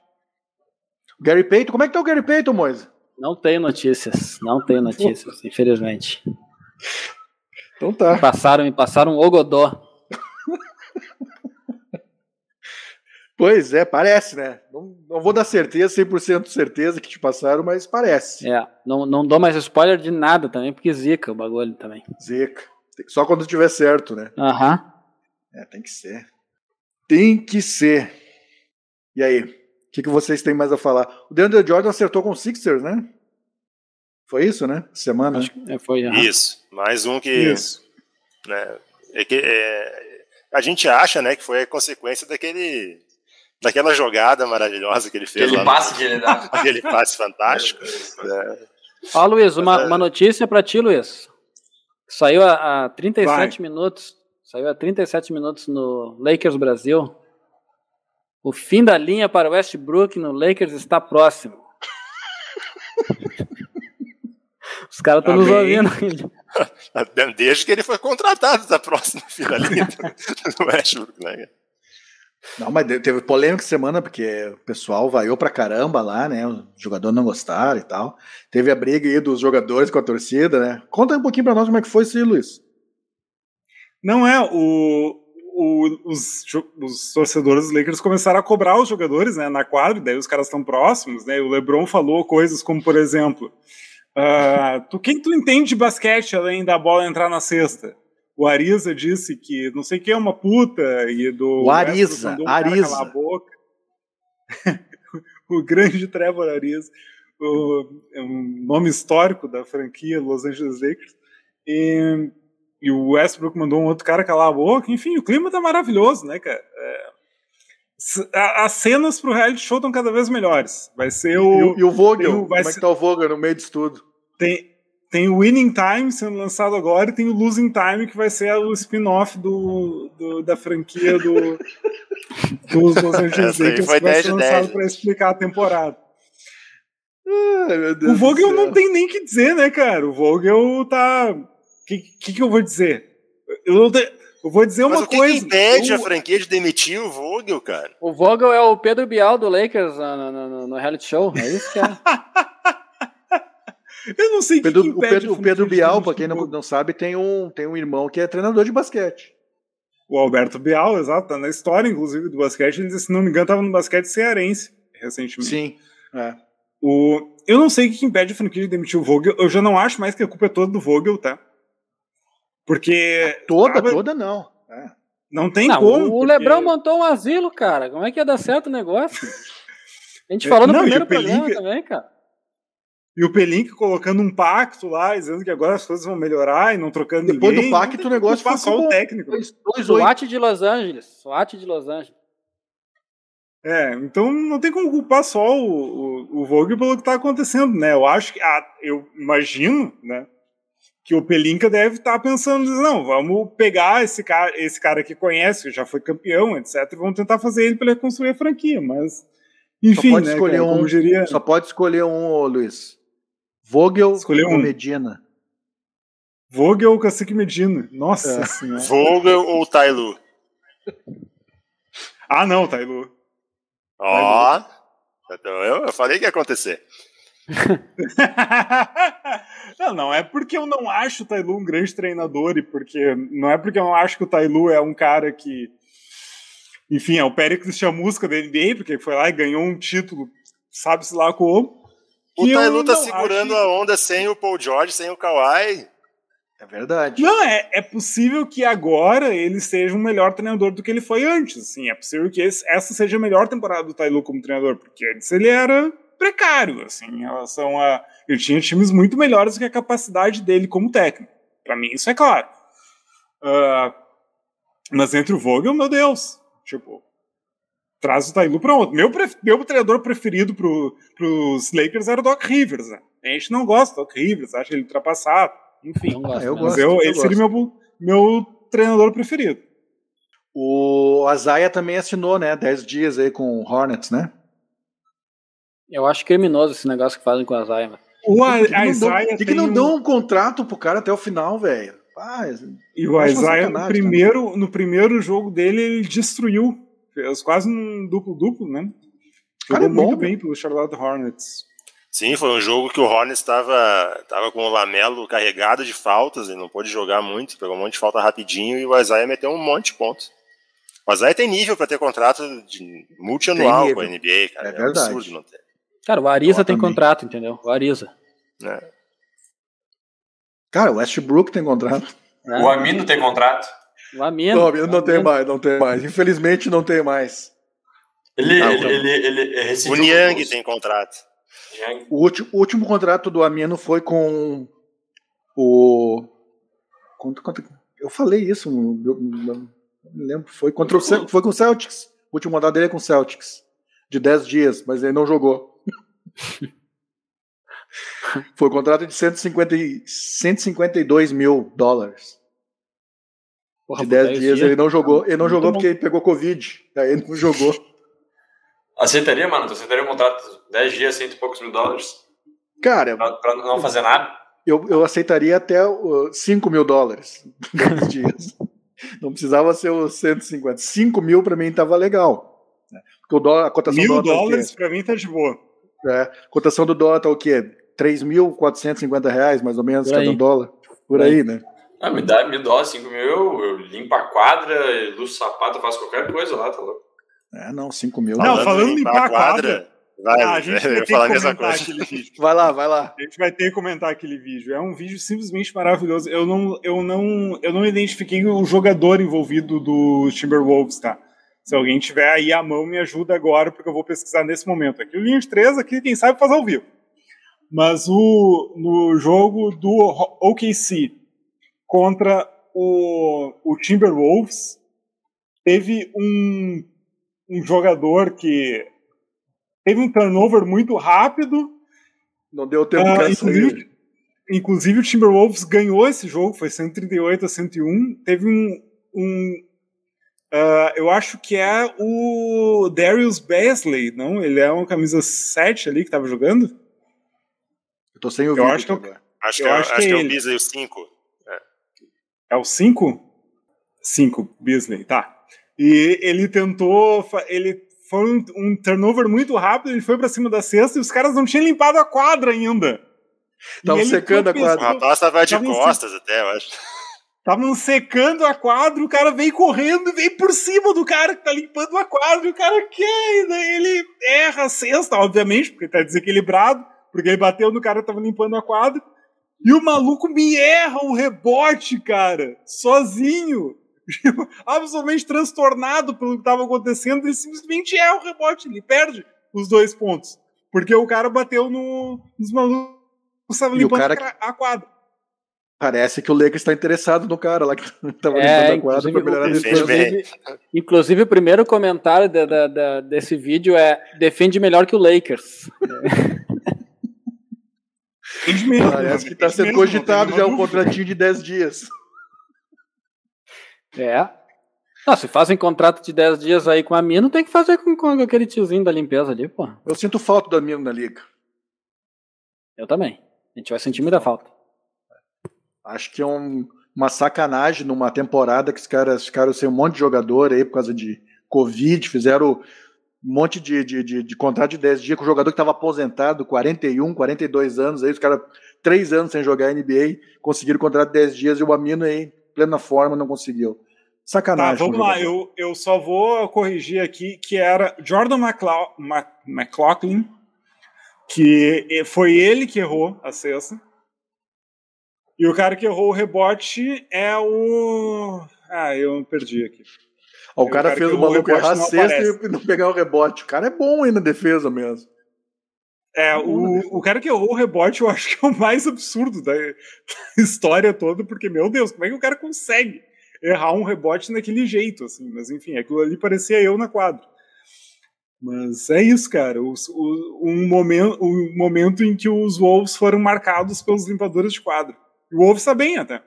Gary Payton, como é que tá o Gary Payton, Moisa? Não tenho notícias. Não tenho notícias, infelizmente. Então tá. Me passaram, me passaram um Ogodó. Pois é, parece, né? Não, não vou dar certeza, 100% de certeza que te passaram, mas parece. É, não, não dou mais spoiler de nada também, porque zica o bagulho também. Zica. Só quando tiver certo, né? Aham. Uhum. É, tem que ser. Tem que ser. E aí? O que, que vocês têm mais a falar? O DeAndre Jordan acertou com o Sixers, né? Foi isso, né? Semana. Acho que é, foi. Uhum. Isso. Mais um que. Isso. Né, é que é, a gente acha, né, que foi a consequência daquele daquela jogada maravilhosa que ele fez. Aquele lá passe no... que ele dá. Aquele passe fantástico. é. Ó, Luiz, uma, uma notícia para ti, Luiz. Saiu a, a 37 Vai. minutos. Saiu a 37 minutos no Lakers Brasil. O fim da linha para o Westbrook no Lakers está próximo. Os caras estão nos ouvindo. Desde que ele foi contratado da próxima fila linha do Westbrook, né? Não, mas teve polêmica semana, porque o pessoal vaiou pra caramba lá, né? Os jogadores não gostaram e tal. Teve a briga aí dos jogadores com a torcida, né? Conta um pouquinho pra nós como é que foi isso aí, Luiz. Não é, o, o, os, os, torcedores dos Lakers começaram a cobrar os jogadores né, na quadra, daí os caras estão próximos, né? O LeBron falou coisas como, por exemplo, Uh, tu, quem tu entende de basquete além da bola entrar na cesta? O Ariza disse que não sei quem é uma puta e do. O Ariza, Ariza. A boca. o grande Trevor Ariza, o, é um nome histórico da franquia Los Angeles Lakers. E, e o Westbrook mandou um outro cara calar a boca. Enfim, o clima tá maravilhoso, né, cara? É, as cenas pro reality show estão cada vez melhores. Vai ser o. E, e o Vogel? O, vai Como é que tá o Vogel no meio disso tudo? Tem, tem o Winning Time sendo lançado agora e tem o Losing Time, que vai ser o spin-off do, do, da franquia do, dos Los Angeles Lakers, que vai ser lançado para explicar a temporada. Ai, o Vogel não tem nem que dizer, né, cara? O Vogel tá. O que, que, que, eu vou dizer? Eu não tenho. Eu vou dizer Mas uma o que coisa. Que impede eu... a franquia de demitir o Vogel, cara? O Vogel é o Pedro Bial do Lakers no, no, no reality show. É isso que é. eu não sei o Pedro, que, o Pedro, o Pedro Bial, para quem não, não sabe, tem um, tem um irmão que é treinador de basquete. O Alberto Bial, exato, tá na história, inclusive, do basquete. Ele, se não me engano, estava no basquete cearense recentemente. Sim. É. O, eu não sei o que impede a franquia de demitir o Vogel. Eu já não acho mais que a culpa é toda do Vogel, tá? Porque. Toda, tava... toda não. É. Não tem não, como. O porque... Lebrão montou um asilo, cara. Como é que ia dar certo o negócio? A gente falou no não, primeiro programa também, cara. E o Pelink colocando um pacto lá, dizendo que agora as coisas vão melhorar e não trocando Depois ninguém. Depois do pacto o negócio foi só o técnico. Dois, dois, SWAT de Los Angeles. SWAT de Los Angeles. É, então não tem como culpar só o, o, o Vogue pelo que está acontecendo, né? Eu acho que, ah, eu imagino, né, que o Pelinka deve estar tá pensando, não, vamos pegar esse cara, esse cara que conhece, que já foi campeão, etc, e vamos tentar fazer ele para reconstruir a franquia, mas enfim, só pode né, escolher cara, um, diria... Só pode escolher um, Luiz. Vogel Escolher ou um. Medina? Vogel ou Cacique Medina? Nossa é. senhora. Vogel ou Tailu? Ah, não, Tailu. Ó, oh, eu, eu falei que ia acontecer. não, não é porque eu não acho o Tailu um grande treinador e porque não é porque eu não acho que o Tailu é um cara que enfim, é o Péricles música da NBA, porque foi lá e ganhou um título, sabe-se lá como. O Tailu tá segurando a onda sem o Paul George, sem o Kawhi. É verdade. Não, é, é possível que agora ele seja um melhor treinador do que ele foi antes. Assim, é possível que esse, essa seja a melhor temporada do Tailu como treinador, porque antes ele era precário, assim, em relação a. Ele tinha times muito melhores do que a capacidade dele como técnico. Para mim, isso é claro. Uh, mas entre o Vogel, meu Deus. Tipo, traz o Tailu para outro. Meu, meu treinador preferido pro, pros Lakers era o Doc Rivers. Né? A gente não gosta do Doc Rivers, acha ele ultrapassado. Enfim, não gosto, eu mas eu, eu, seria meu, meu treinador preferido. O Azaia também assinou, né? 10 dias aí com o Hornets, né? Eu acho criminoso esse negócio que fazem com o Azaia. O Azaia Por que, não dão um contrato pro cara até o final, velho? Ah, e o Azaia no primeiro, no primeiro jogo dele ele destruiu Fez quase um duplo-duplo, né? Jogou Cara, é bom, muito bem pelo Charlotte Hornets. Sim, foi um jogo que o Hornets estava tava com o Lamelo carregado de faltas, ele não pôde jogar muito, pegou um monte de falta rapidinho e o Isaiah meteu um monte de pontos. O Isaiah tem nível para ter contrato de multianual com a NBA, cara. É, é verdade. absurdo não ter. Cara, o Ariza tem contrato, entendeu? O Ariza. É. Cara, o Westbrook tem contrato. O Amino tem contrato. O Amino. Não, não tem mais, não tem mais. Infelizmente não tem mais. Ele, ah, ele, ele, ele, O Niang tem contrato. O último, o último contrato do Amino foi com o. Quanto, quanto, eu falei isso, não me lembro. Foi, contra o, foi com o Celtics. O último mandato dele é com o Celtics. De 10 dias, mas ele não jogou. foi um contrato de 150, 152 mil dólares. Porra, de 10 dias, ele não jogou. Ele não jogou porque ele pegou Covid. Aí ele não jogou. Aceitaria, mano? Tu aceitaria um contrato de 10 dias, cento e poucos mil dólares? Cara. Pra, pra não fazer nada? Eu, eu aceitaria até uh, 5 mil dólares 10 dias. Não precisava ser os 150. 5 mil pra mim tava legal. Né? Porque o dólar, a cotação mil do dólar. Mil dólares tá pra mim tá de boa. É, a cotação do dólar tá o quê? 3.450 reais, mais ou menos, Por cada aí. dólar. Por aí, né? Ah, me dá mil dólares, cinco mil, eu, eu limpo a quadra, luço sapato, faço qualquer coisa lá, tá louco. É, não, cinco mil. Não, falando, falando em limpar a quadra. Vai, ah, a gente vai ter que comentar aquele vídeo. Vai lá, vai lá. A gente vai ter que comentar aquele vídeo. É um vídeo simplesmente maravilhoso. Eu não, eu não, eu não identifiquei o jogador envolvido do Timberwolves, tá? Se alguém tiver aí a mão, me ajuda agora, porque eu vou pesquisar nesse momento. Aqui o linha de 3, aqui quem sabe faz ao vivo. Mas o, no jogo do OKC contra o, o Timberwolves, teve um, um jogador que teve um turnover muito rápido. Não deu tempo uh, de inclusive, inclusive o Timberwolves ganhou esse jogo, foi 138 a 101. Teve um. um uh, eu acho que é o Darius Basley, não? Ele é uma camisa 7 ali que estava jogando. Eu tô sem ouvir. Eu acho que, é, acho que, é, acho que é, é o Beasley o 5. É. o 5? 5, Beasley, tá. E ele tentou. Ele foi um, um turnover muito rápido, ele foi para cima da cesta e os caras não tinham limpado a quadra ainda. Estavam secando a quadra. O rapaz estava de costas até, eu acho. Estavam secando a quadra, o cara veio correndo e veio por cima do cara que tá limpando a quadra, e o cara quer, né? ele erra a cesta, obviamente, porque tá desequilibrado, porque ele bateu no cara que tava limpando a quadra, e o maluco me erra o rebote, cara, sozinho. absolutamente transtornado pelo que estava acontecendo, ele simplesmente é o rebote, ele perde os dois pontos. Porque o cara bateu no, nos malucos que estavam limpando cara... a quadra. Parece que o Lakers está interessado no cara lá que estava é, limpando a quadra para melhorar a inclusive, inclusive, o primeiro comentário de, de, de, desse vídeo é defende melhor que o Lakers. Parece que está sendo cogitado já um contratinho de 10 dias. É. Não, se fazem contrato de 10 dias aí com a Mino, tem que fazer com, com aquele tiozinho da limpeza ali, pô. Eu sinto falta da Mino na liga. Eu também. A gente vai sentir muita falta. Acho que é um, uma sacanagem numa temporada que os caras ficaram sem um monte de jogador aí por causa de Covid, fizeram um monte de, de, de, de contrato de 10 dias com o jogador que estava aposentado, 41, 42 anos, aí os caras, 3 anos sem jogar NBA, conseguiram contrato de 10 dias e o Amino aí plena forma, não conseguiu. Sacanagem. Tá, vamos lá, eu, eu só vou corrigir aqui que era Jordan McLaughlin, McLaughlin que foi ele que errou a cesta. E o cara que errou o rebote é o. Ah, eu perdi aqui. O, cara o cara fez o maluco errar a cesta e não pegar o rebote. O cara é bom aí na defesa mesmo. É, o, o cara que errou o rebote eu acho que é o mais absurdo da, da história toda, porque, meu Deus, como é que o cara consegue errar um rebote daquele jeito, assim? Mas, enfim, aquilo ali parecia eu na quadra. Mas é isso, cara. O, o, um, momento, um momento em que os Wolves foram marcados pelos limpadores de quadro. E o Wolves tá bem até.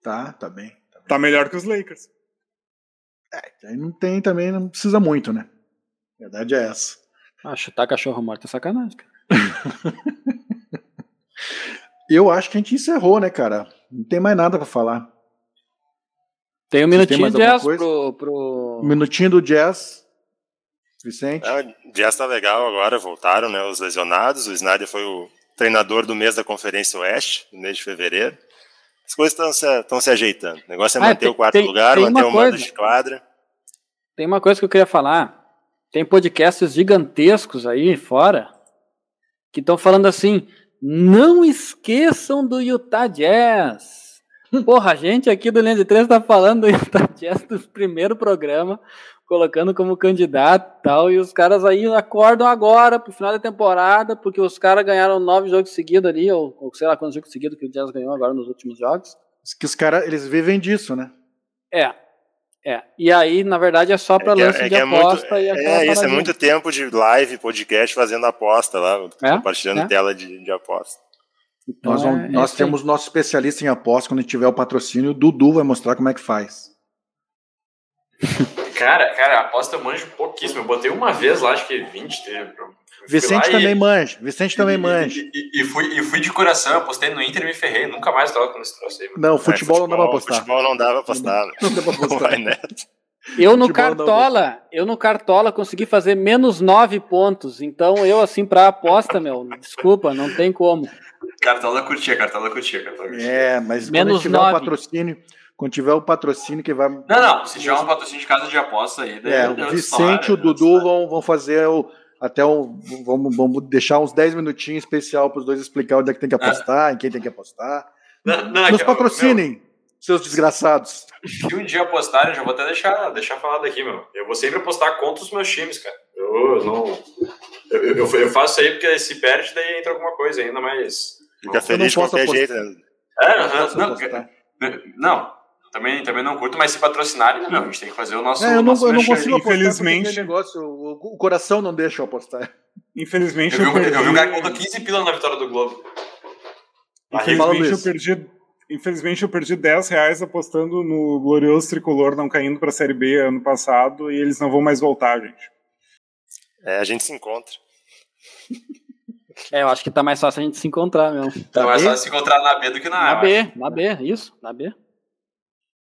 Tá, tá bem. Tá, bem. tá melhor que os Lakers. É, aí não tem também, não precisa muito, né? A verdade é essa. Ah, chutar cachorro morto é sacanagem, cara. Eu acho que a gente encerrou, né, cara? Não tem mais nada para falar. Tem um minutinho de jazz pro, pro. Um minutinho do jazz. Vicente. É, o jazz tá legal agora, voltaram, né? Os lesionados. O Snyder foi o treinador do mês da Conferência Oeste, no mês de fevereiro. As coisas estão se, se ajeitando. O negócio é ah, manter tem, o quarto tem, lugar, tem manter o mando de quadra. Tem uma coisa que eu queria falar. Tem podcasts gigantescos aí fora que estão falando assim: não esqueçam do Utah Jazz. Porra, a gente aqui do Linha de 3 tá falando do Utah Jazz do primeiro programa, colocando como candidato e tal, e os caras aí acordam agora pro final da temporada, porque os caras ganharam nove jogos seguidos ali, ou, ou sei lá quantos jogos seguidos que o Jazz ganhou agora nos últimos jogos. Que os caras, eles vivem disso, né? É, é, e aí, na verdade, é só para é, é lance é, de é aposta muito, e É, isso é muito tempo de live, podcast fazendo aposta lá, é? compartilhando é? tela de, de aposta. Então, nós, vamos, nós temos nosso especialista em aposta, quando tiver o patrocínio, o Dudu vai mostrar como é que faz. Cara, cara, a aposta eu manjo pouquíssimo. Eu botei uma vez lá, acho que 20, Vicente também e, manja. Vicente também e, manja. E, e, fui, e fui de coração, apostei no Inter e me ferrei. Nunca mais troco nesse troço aí. Não, futebol, é, futebol, não dá pra apostar. Futebol não dá pra apostar. Não, não dá pra apostar. Eu no Cartola, eu no Cartola consegui fazer menos nove pontos. Então eu, assim, pra aposta, meu, desculpa, não tem como. Cartola curtia, Cartola curtia, Cartola curtia. É, mas menos quando tiver o um patrocínio, quando tiver o um patrocínio que vai. Não, não, se tiver um patrocínio de casa de aposta aí, daí é, o Vicente e o Dudu vão, vão fazer o até um, vamos, vamos deixar uns 10 minutinhos especial para os dois explicar onde é que tem que apostar, ah. em quem tem que apostar. Não, não, Nos patrocinem, meu, seus desgraçados. Se um dia apostarem, já vou até deixar, deixar falado aqui, meu. Eu vou sempre apostar contra os meus times, cara. Eu não. Eu, eu, eu faço isso aí porque se perde, daí entra alguma coisa ainda mais. Fica feliz de qualquer apostar. jeito, né? É, não, não, não, também, também não curto, mas se patrocinarem, não, a gente tem que fazer o nosso. É, eu não, nosso eu não consigo Infelizmente. Negócio, o, o, coração não deixa eu apostar. Infelizmente. Eu, eu, vi, eu vi um cara que contou 15 pila na vitória do Globo. Infelizmente eu perdi. Infelizmente eu perdi 10 reais apostando no glorioso tricolor não caindo para a Série B ano passado e eles não vão mais voltar, gente. É, a gente se encontra. É, eu acho que tá mais fácil a gente se encontrar mesmo. Tá mais fácil se encontrar na B do que na A. Na B, na B, isso, na B.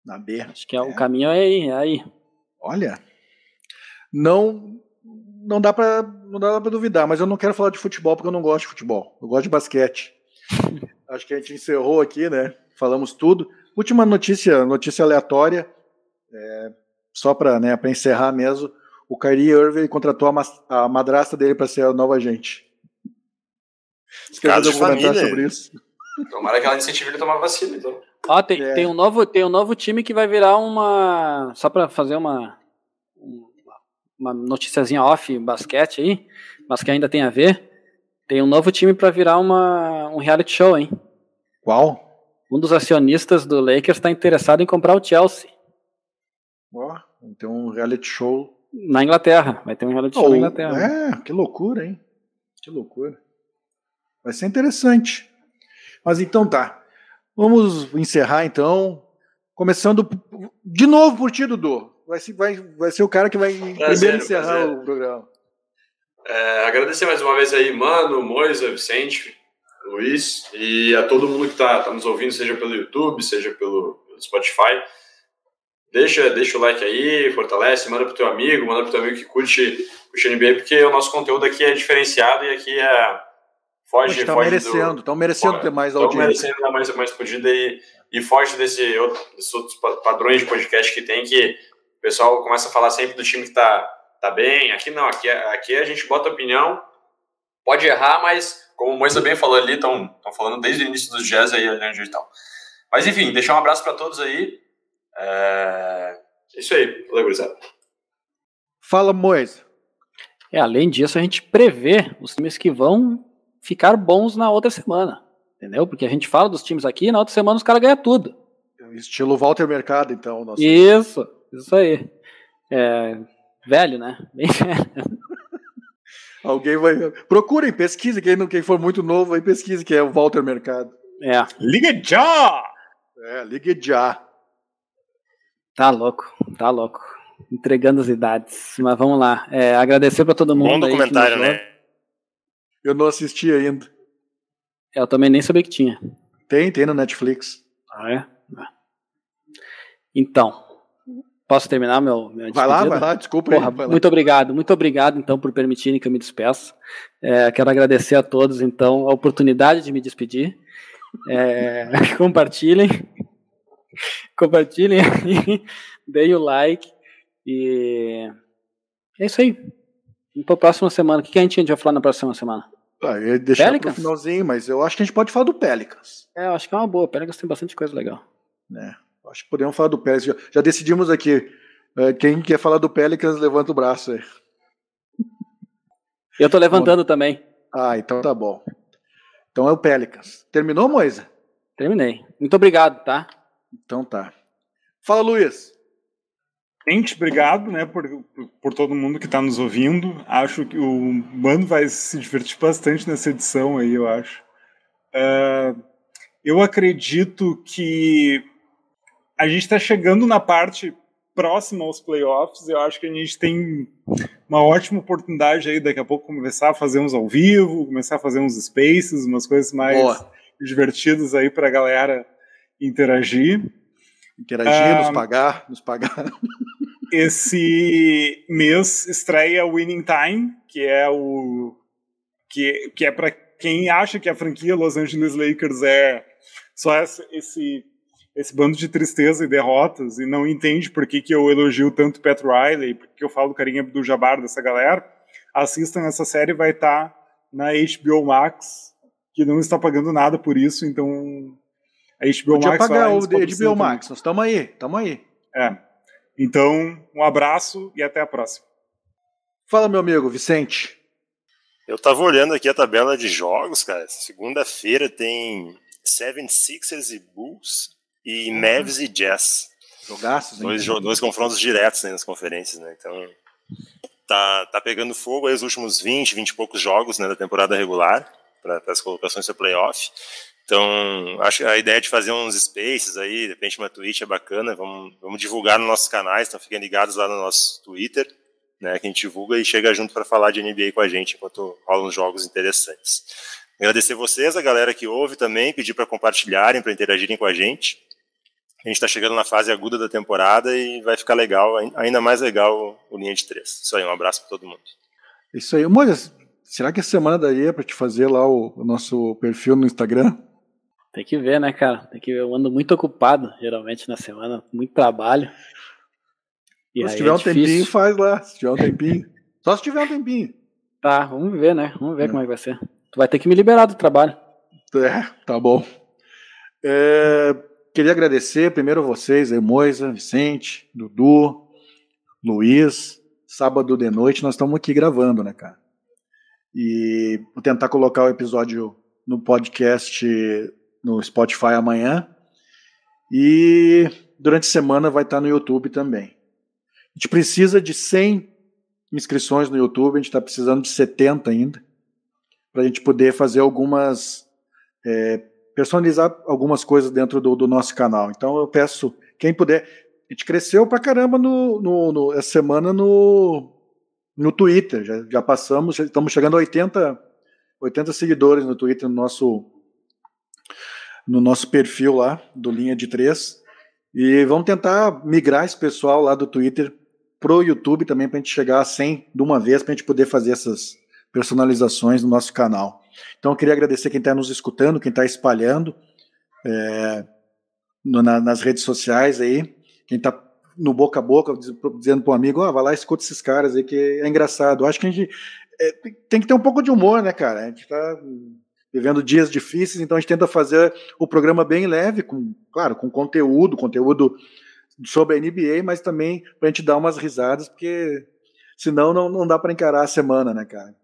Na B. Acho que é. o caminho é aí, é aí. Olha, não não dá para não dá para duvidar, mas eu não quero falar de futebol porque eu não gosto de futebol. Eu gosto de basquete. Acho que a gente encerrou aqui, né? Falamos tudo. Última notícia, notícia aleatória, é, só para né, encerrar mesmo. O Kyrie Irving contratou a, a madrasta dele para ser a nova agente. Escreveu um sobre isso. Tomara que ela incentive ele a tomar vacina, então. Ó, tem, é. tem, um novo, tem um novo time que vai virar uma. Só para fazer uma. Uma noticiazinha off basquete aí, mas que ainda tem a ver. Tem um novo time para virar uma, um reality show, hein? Qual? Um dos acionistas do Lakers está interessado em comprar o Chelsea. Ó, oh, tem um reality show. Na Inglaterra, vai ter um reality oh, show na Inglaterra. É, que loucura, hein? Que loucura. Vai ser interessante. Mas então tá. Vamos encerrar então. Começando de novo por ti, Dudu. Vai ser, vai, vai ser o cara que vai prazer, primeiro encerrar prazer. o programa. É, agradecer mais uma vez aí, Mano, Moisa, Vicente, Luiz e a todo mundo que está tá nos ouvindo, seja pelo YouTube, seja pelo, pelo Spotify. Deixa, deixa o like aí, fortalece, manda pro teu amigo, manda pro teu amigo que curte o NBA, porque o nosso conteúdo aqui é diferenciado e aqui é foge, estão foge merecendo, estão merecendo ter mais audiência. Estão merecendo ter mais, mais podida e, e foge desse desses outros padrões de podcast que tem que o pessoal começa a falar sempre do time que tá, tá bem. Aqui não, aqui, aqui a gente bota opinião, pode errar, mas como o Moisa bem falou ali, estão falando desde o início dos jazz aí, ali e tal. Mas enfim, deixar um abraço para todos aí. É... Isso aí, valeu, gurizada. Fala, Moisa. É, além disso, a gente prevê os times que vão ficar bons na outra semana. Entendeu? Porque a gente fala dos times aqui e na outra semana os caras ganham tudo. Estilo Walter Mercado, então. Nosso... Isso, isso aí. É, velho, né? Bem velho. Alguém vai. Procurem, pesquise. Quem, não, quem for muito novo aí, pesquise que é o Walter Mercado. É. Liga já! É, liga já. Tá louco, tá louco. Entregando as idades. Mas vamos lá. É, agradecer para todo mundo. Bom documentário, né? Eu não assisti ainda. Eu também nem sabia que tinha. Tem, tem no Netflix. Ah, é? Então, posso terminar meu, meu Vai lá, vai lá, desculpa. Porra, aí, muito obrigado, muito obrigado, então, por permitirem que eu me despeça. É, quero agradecer a todos, então, a oportunidade de me despedir. É, compartilhem, compartilhem aí, deem o like e é isso aí. Vamos para a próxima semana. O que a gente vai falar na próxima semana? Ah, eu ia deixar Pelicans? pro finalzinho, mas eu acho que a gente pode falar do Pelicans. É, eu acho que é uma boa. Pelicans tem bastante coisa legal. É, acho que podemos falar do Pelicans. Já, já decidimos aqui. É, quem quer falar do Pelicans, levanta o braço aí. Eu tô levantando também. Ah, então tá bom. Então é o Pelicans. Terminou, Moisa? Terminei. Muito obrigado, tá? Então tá. Fala, Luiz. Gente, obrigado né, por, por todo mundo que está nos ouvindo. Acho que o Mano vai se divertir bastante nessa edição aí, eu acho. Uh, eu acredito que a gente está chegando na parte próxima aos playoffs. Eu acho que a gente tem uma ótima oportunidade aí daqui a pouco começar a fazer uns ao vivo, começar a fazer uns spaces, umas coisas mais Boa. divertidas aí para a galera interagir. Interagir, nos pagar, nos pagar. Esse mês estreia Winning Time, que é o que, que é para quem acha que a franquia Los Angeles Lakers é só esse, esse, esse bando de tristeza e derrotas e não entende por que, que eu elogio tanto Pat Riley, por que eu falo do carinha do Jabbar dessa galera. assistam essa série, vai estar tá na HBO Max, que não está pagando nada por isso, então a HBO Podia Max pagar o HBO Max, nós estamos aí, estamos aí. É. Então, um abraço e até a próxima. Fala, meu amigo Vicente. Eu tava olhando aqui a tabela de jogos, cara. Segunda-feira tem 76ers e Bulls e uhum. Mavs e Jazz. Jogaços, hein? Dois, dois confrontos diretos né, nas conferências, né? Então, tá, tá pegando fogo aí os últimos 20, 20 e poucos jogos né, da temporada regular para as colocações para playoff. Então, acho a ideia de fazer uns spaces aí, de repente uma Twitch é bacana, vamos, vamos divulgar nos nossos canais, então fiquem ligados lá no nosso Twitter, né, que a gente divulga e chega junto para falar de NBA com a gente enquanto rolam jogos interessantes. Agradecer vocês, a galera que ouve também, pedir para compartilharem, para interagirem com a gente. A gente está chegando na fase aguda da temporada e vai ficar legal, ainda mais legal o Linha de Três. Isso aí, um abraço para todo mundo. Isso aí. Moisés, será que essa semana daí é para te fazer lá o, o nosso perfil no Instagram? Tem que ver, né, cara? Tem que ver. Eu ando muito ocupado, geralmente, na semana, muito trabalho. E se tiver é um difícil. tempinho, faz lá. Se tiver um tempinho. Só se tiver um tempinho. Tá, vamos ver, né? Vamos ver é. como é que vai ser. Tu vai ter que me liberar do trabalho. É, tá bom. É, queria agradecer primeiro vocês, Moisa, Vicente, Dudu, Luiz. Sábado de noite nós estamos aqui gravando, né, cara? E vou tentar colocar o episódio no podcast no Spotify amanhã. E durante a semana vai estar no YouTube também. A gente precisa de 100 inscrições no YouTube, a gente está precisando de 70 ainda, para a gente poder fazer algumas. É, personalizar algumas coisas dentro do, do, nosso canal. Então eu peço, quem puder. A gente cresceu pra caramba no, no, no essa semana no, no Twitter. Já, já passamos, já estamos chegando a 80, 80 seguidores no Twitter no nosso no nosso perfil lá, do Linha de Três. E vamos tentar migrar esse pessoal lá do Twitter pro YouTube também, para a gente chegar a 100 de uma vez, para a gente poder fazer essas personalizações no nosso canal. Então, eu queria agradecer quem está nos escutando, quem está espalhando é, no, na, nas redes sociais aí, quem está no boca a boca, dizendo para um amigo, oh, vai lá escuta esses caras aí, que é engraçado. Eu acho que a gente é, tem que ter um pouco de humor, né, cara? A gente está vivendo dias difíceis, então a gente tenta fazer o programa bem leve, com, claro, com conteúdo, conteúdo sobre a NBA, mas também para a gente dar umas risadas, porque senão não, não dá para encarar a semana, né, cara?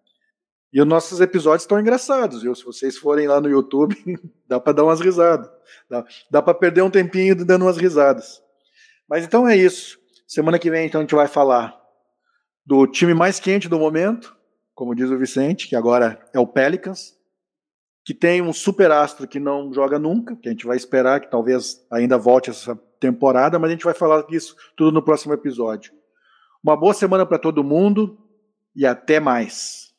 E os nossos episódios estão engraçados, viu? Se vocês forem lá no YouTube, dá para dar umas risadas. Dá, dá para perder um tempinho dando umas risadas. Mas então é isso. Semana que vem, então, a gente vai falar do time mais quente do momento, como diz o Vicente, que agora é o Pelicans que tem um super astro que não joga nunca, que a gente vai esperar que talvez ainda volte essa temporada, mas a gente vai falar disso tudo no próximo episódio. Uma boa semana para todo mundo e até mais.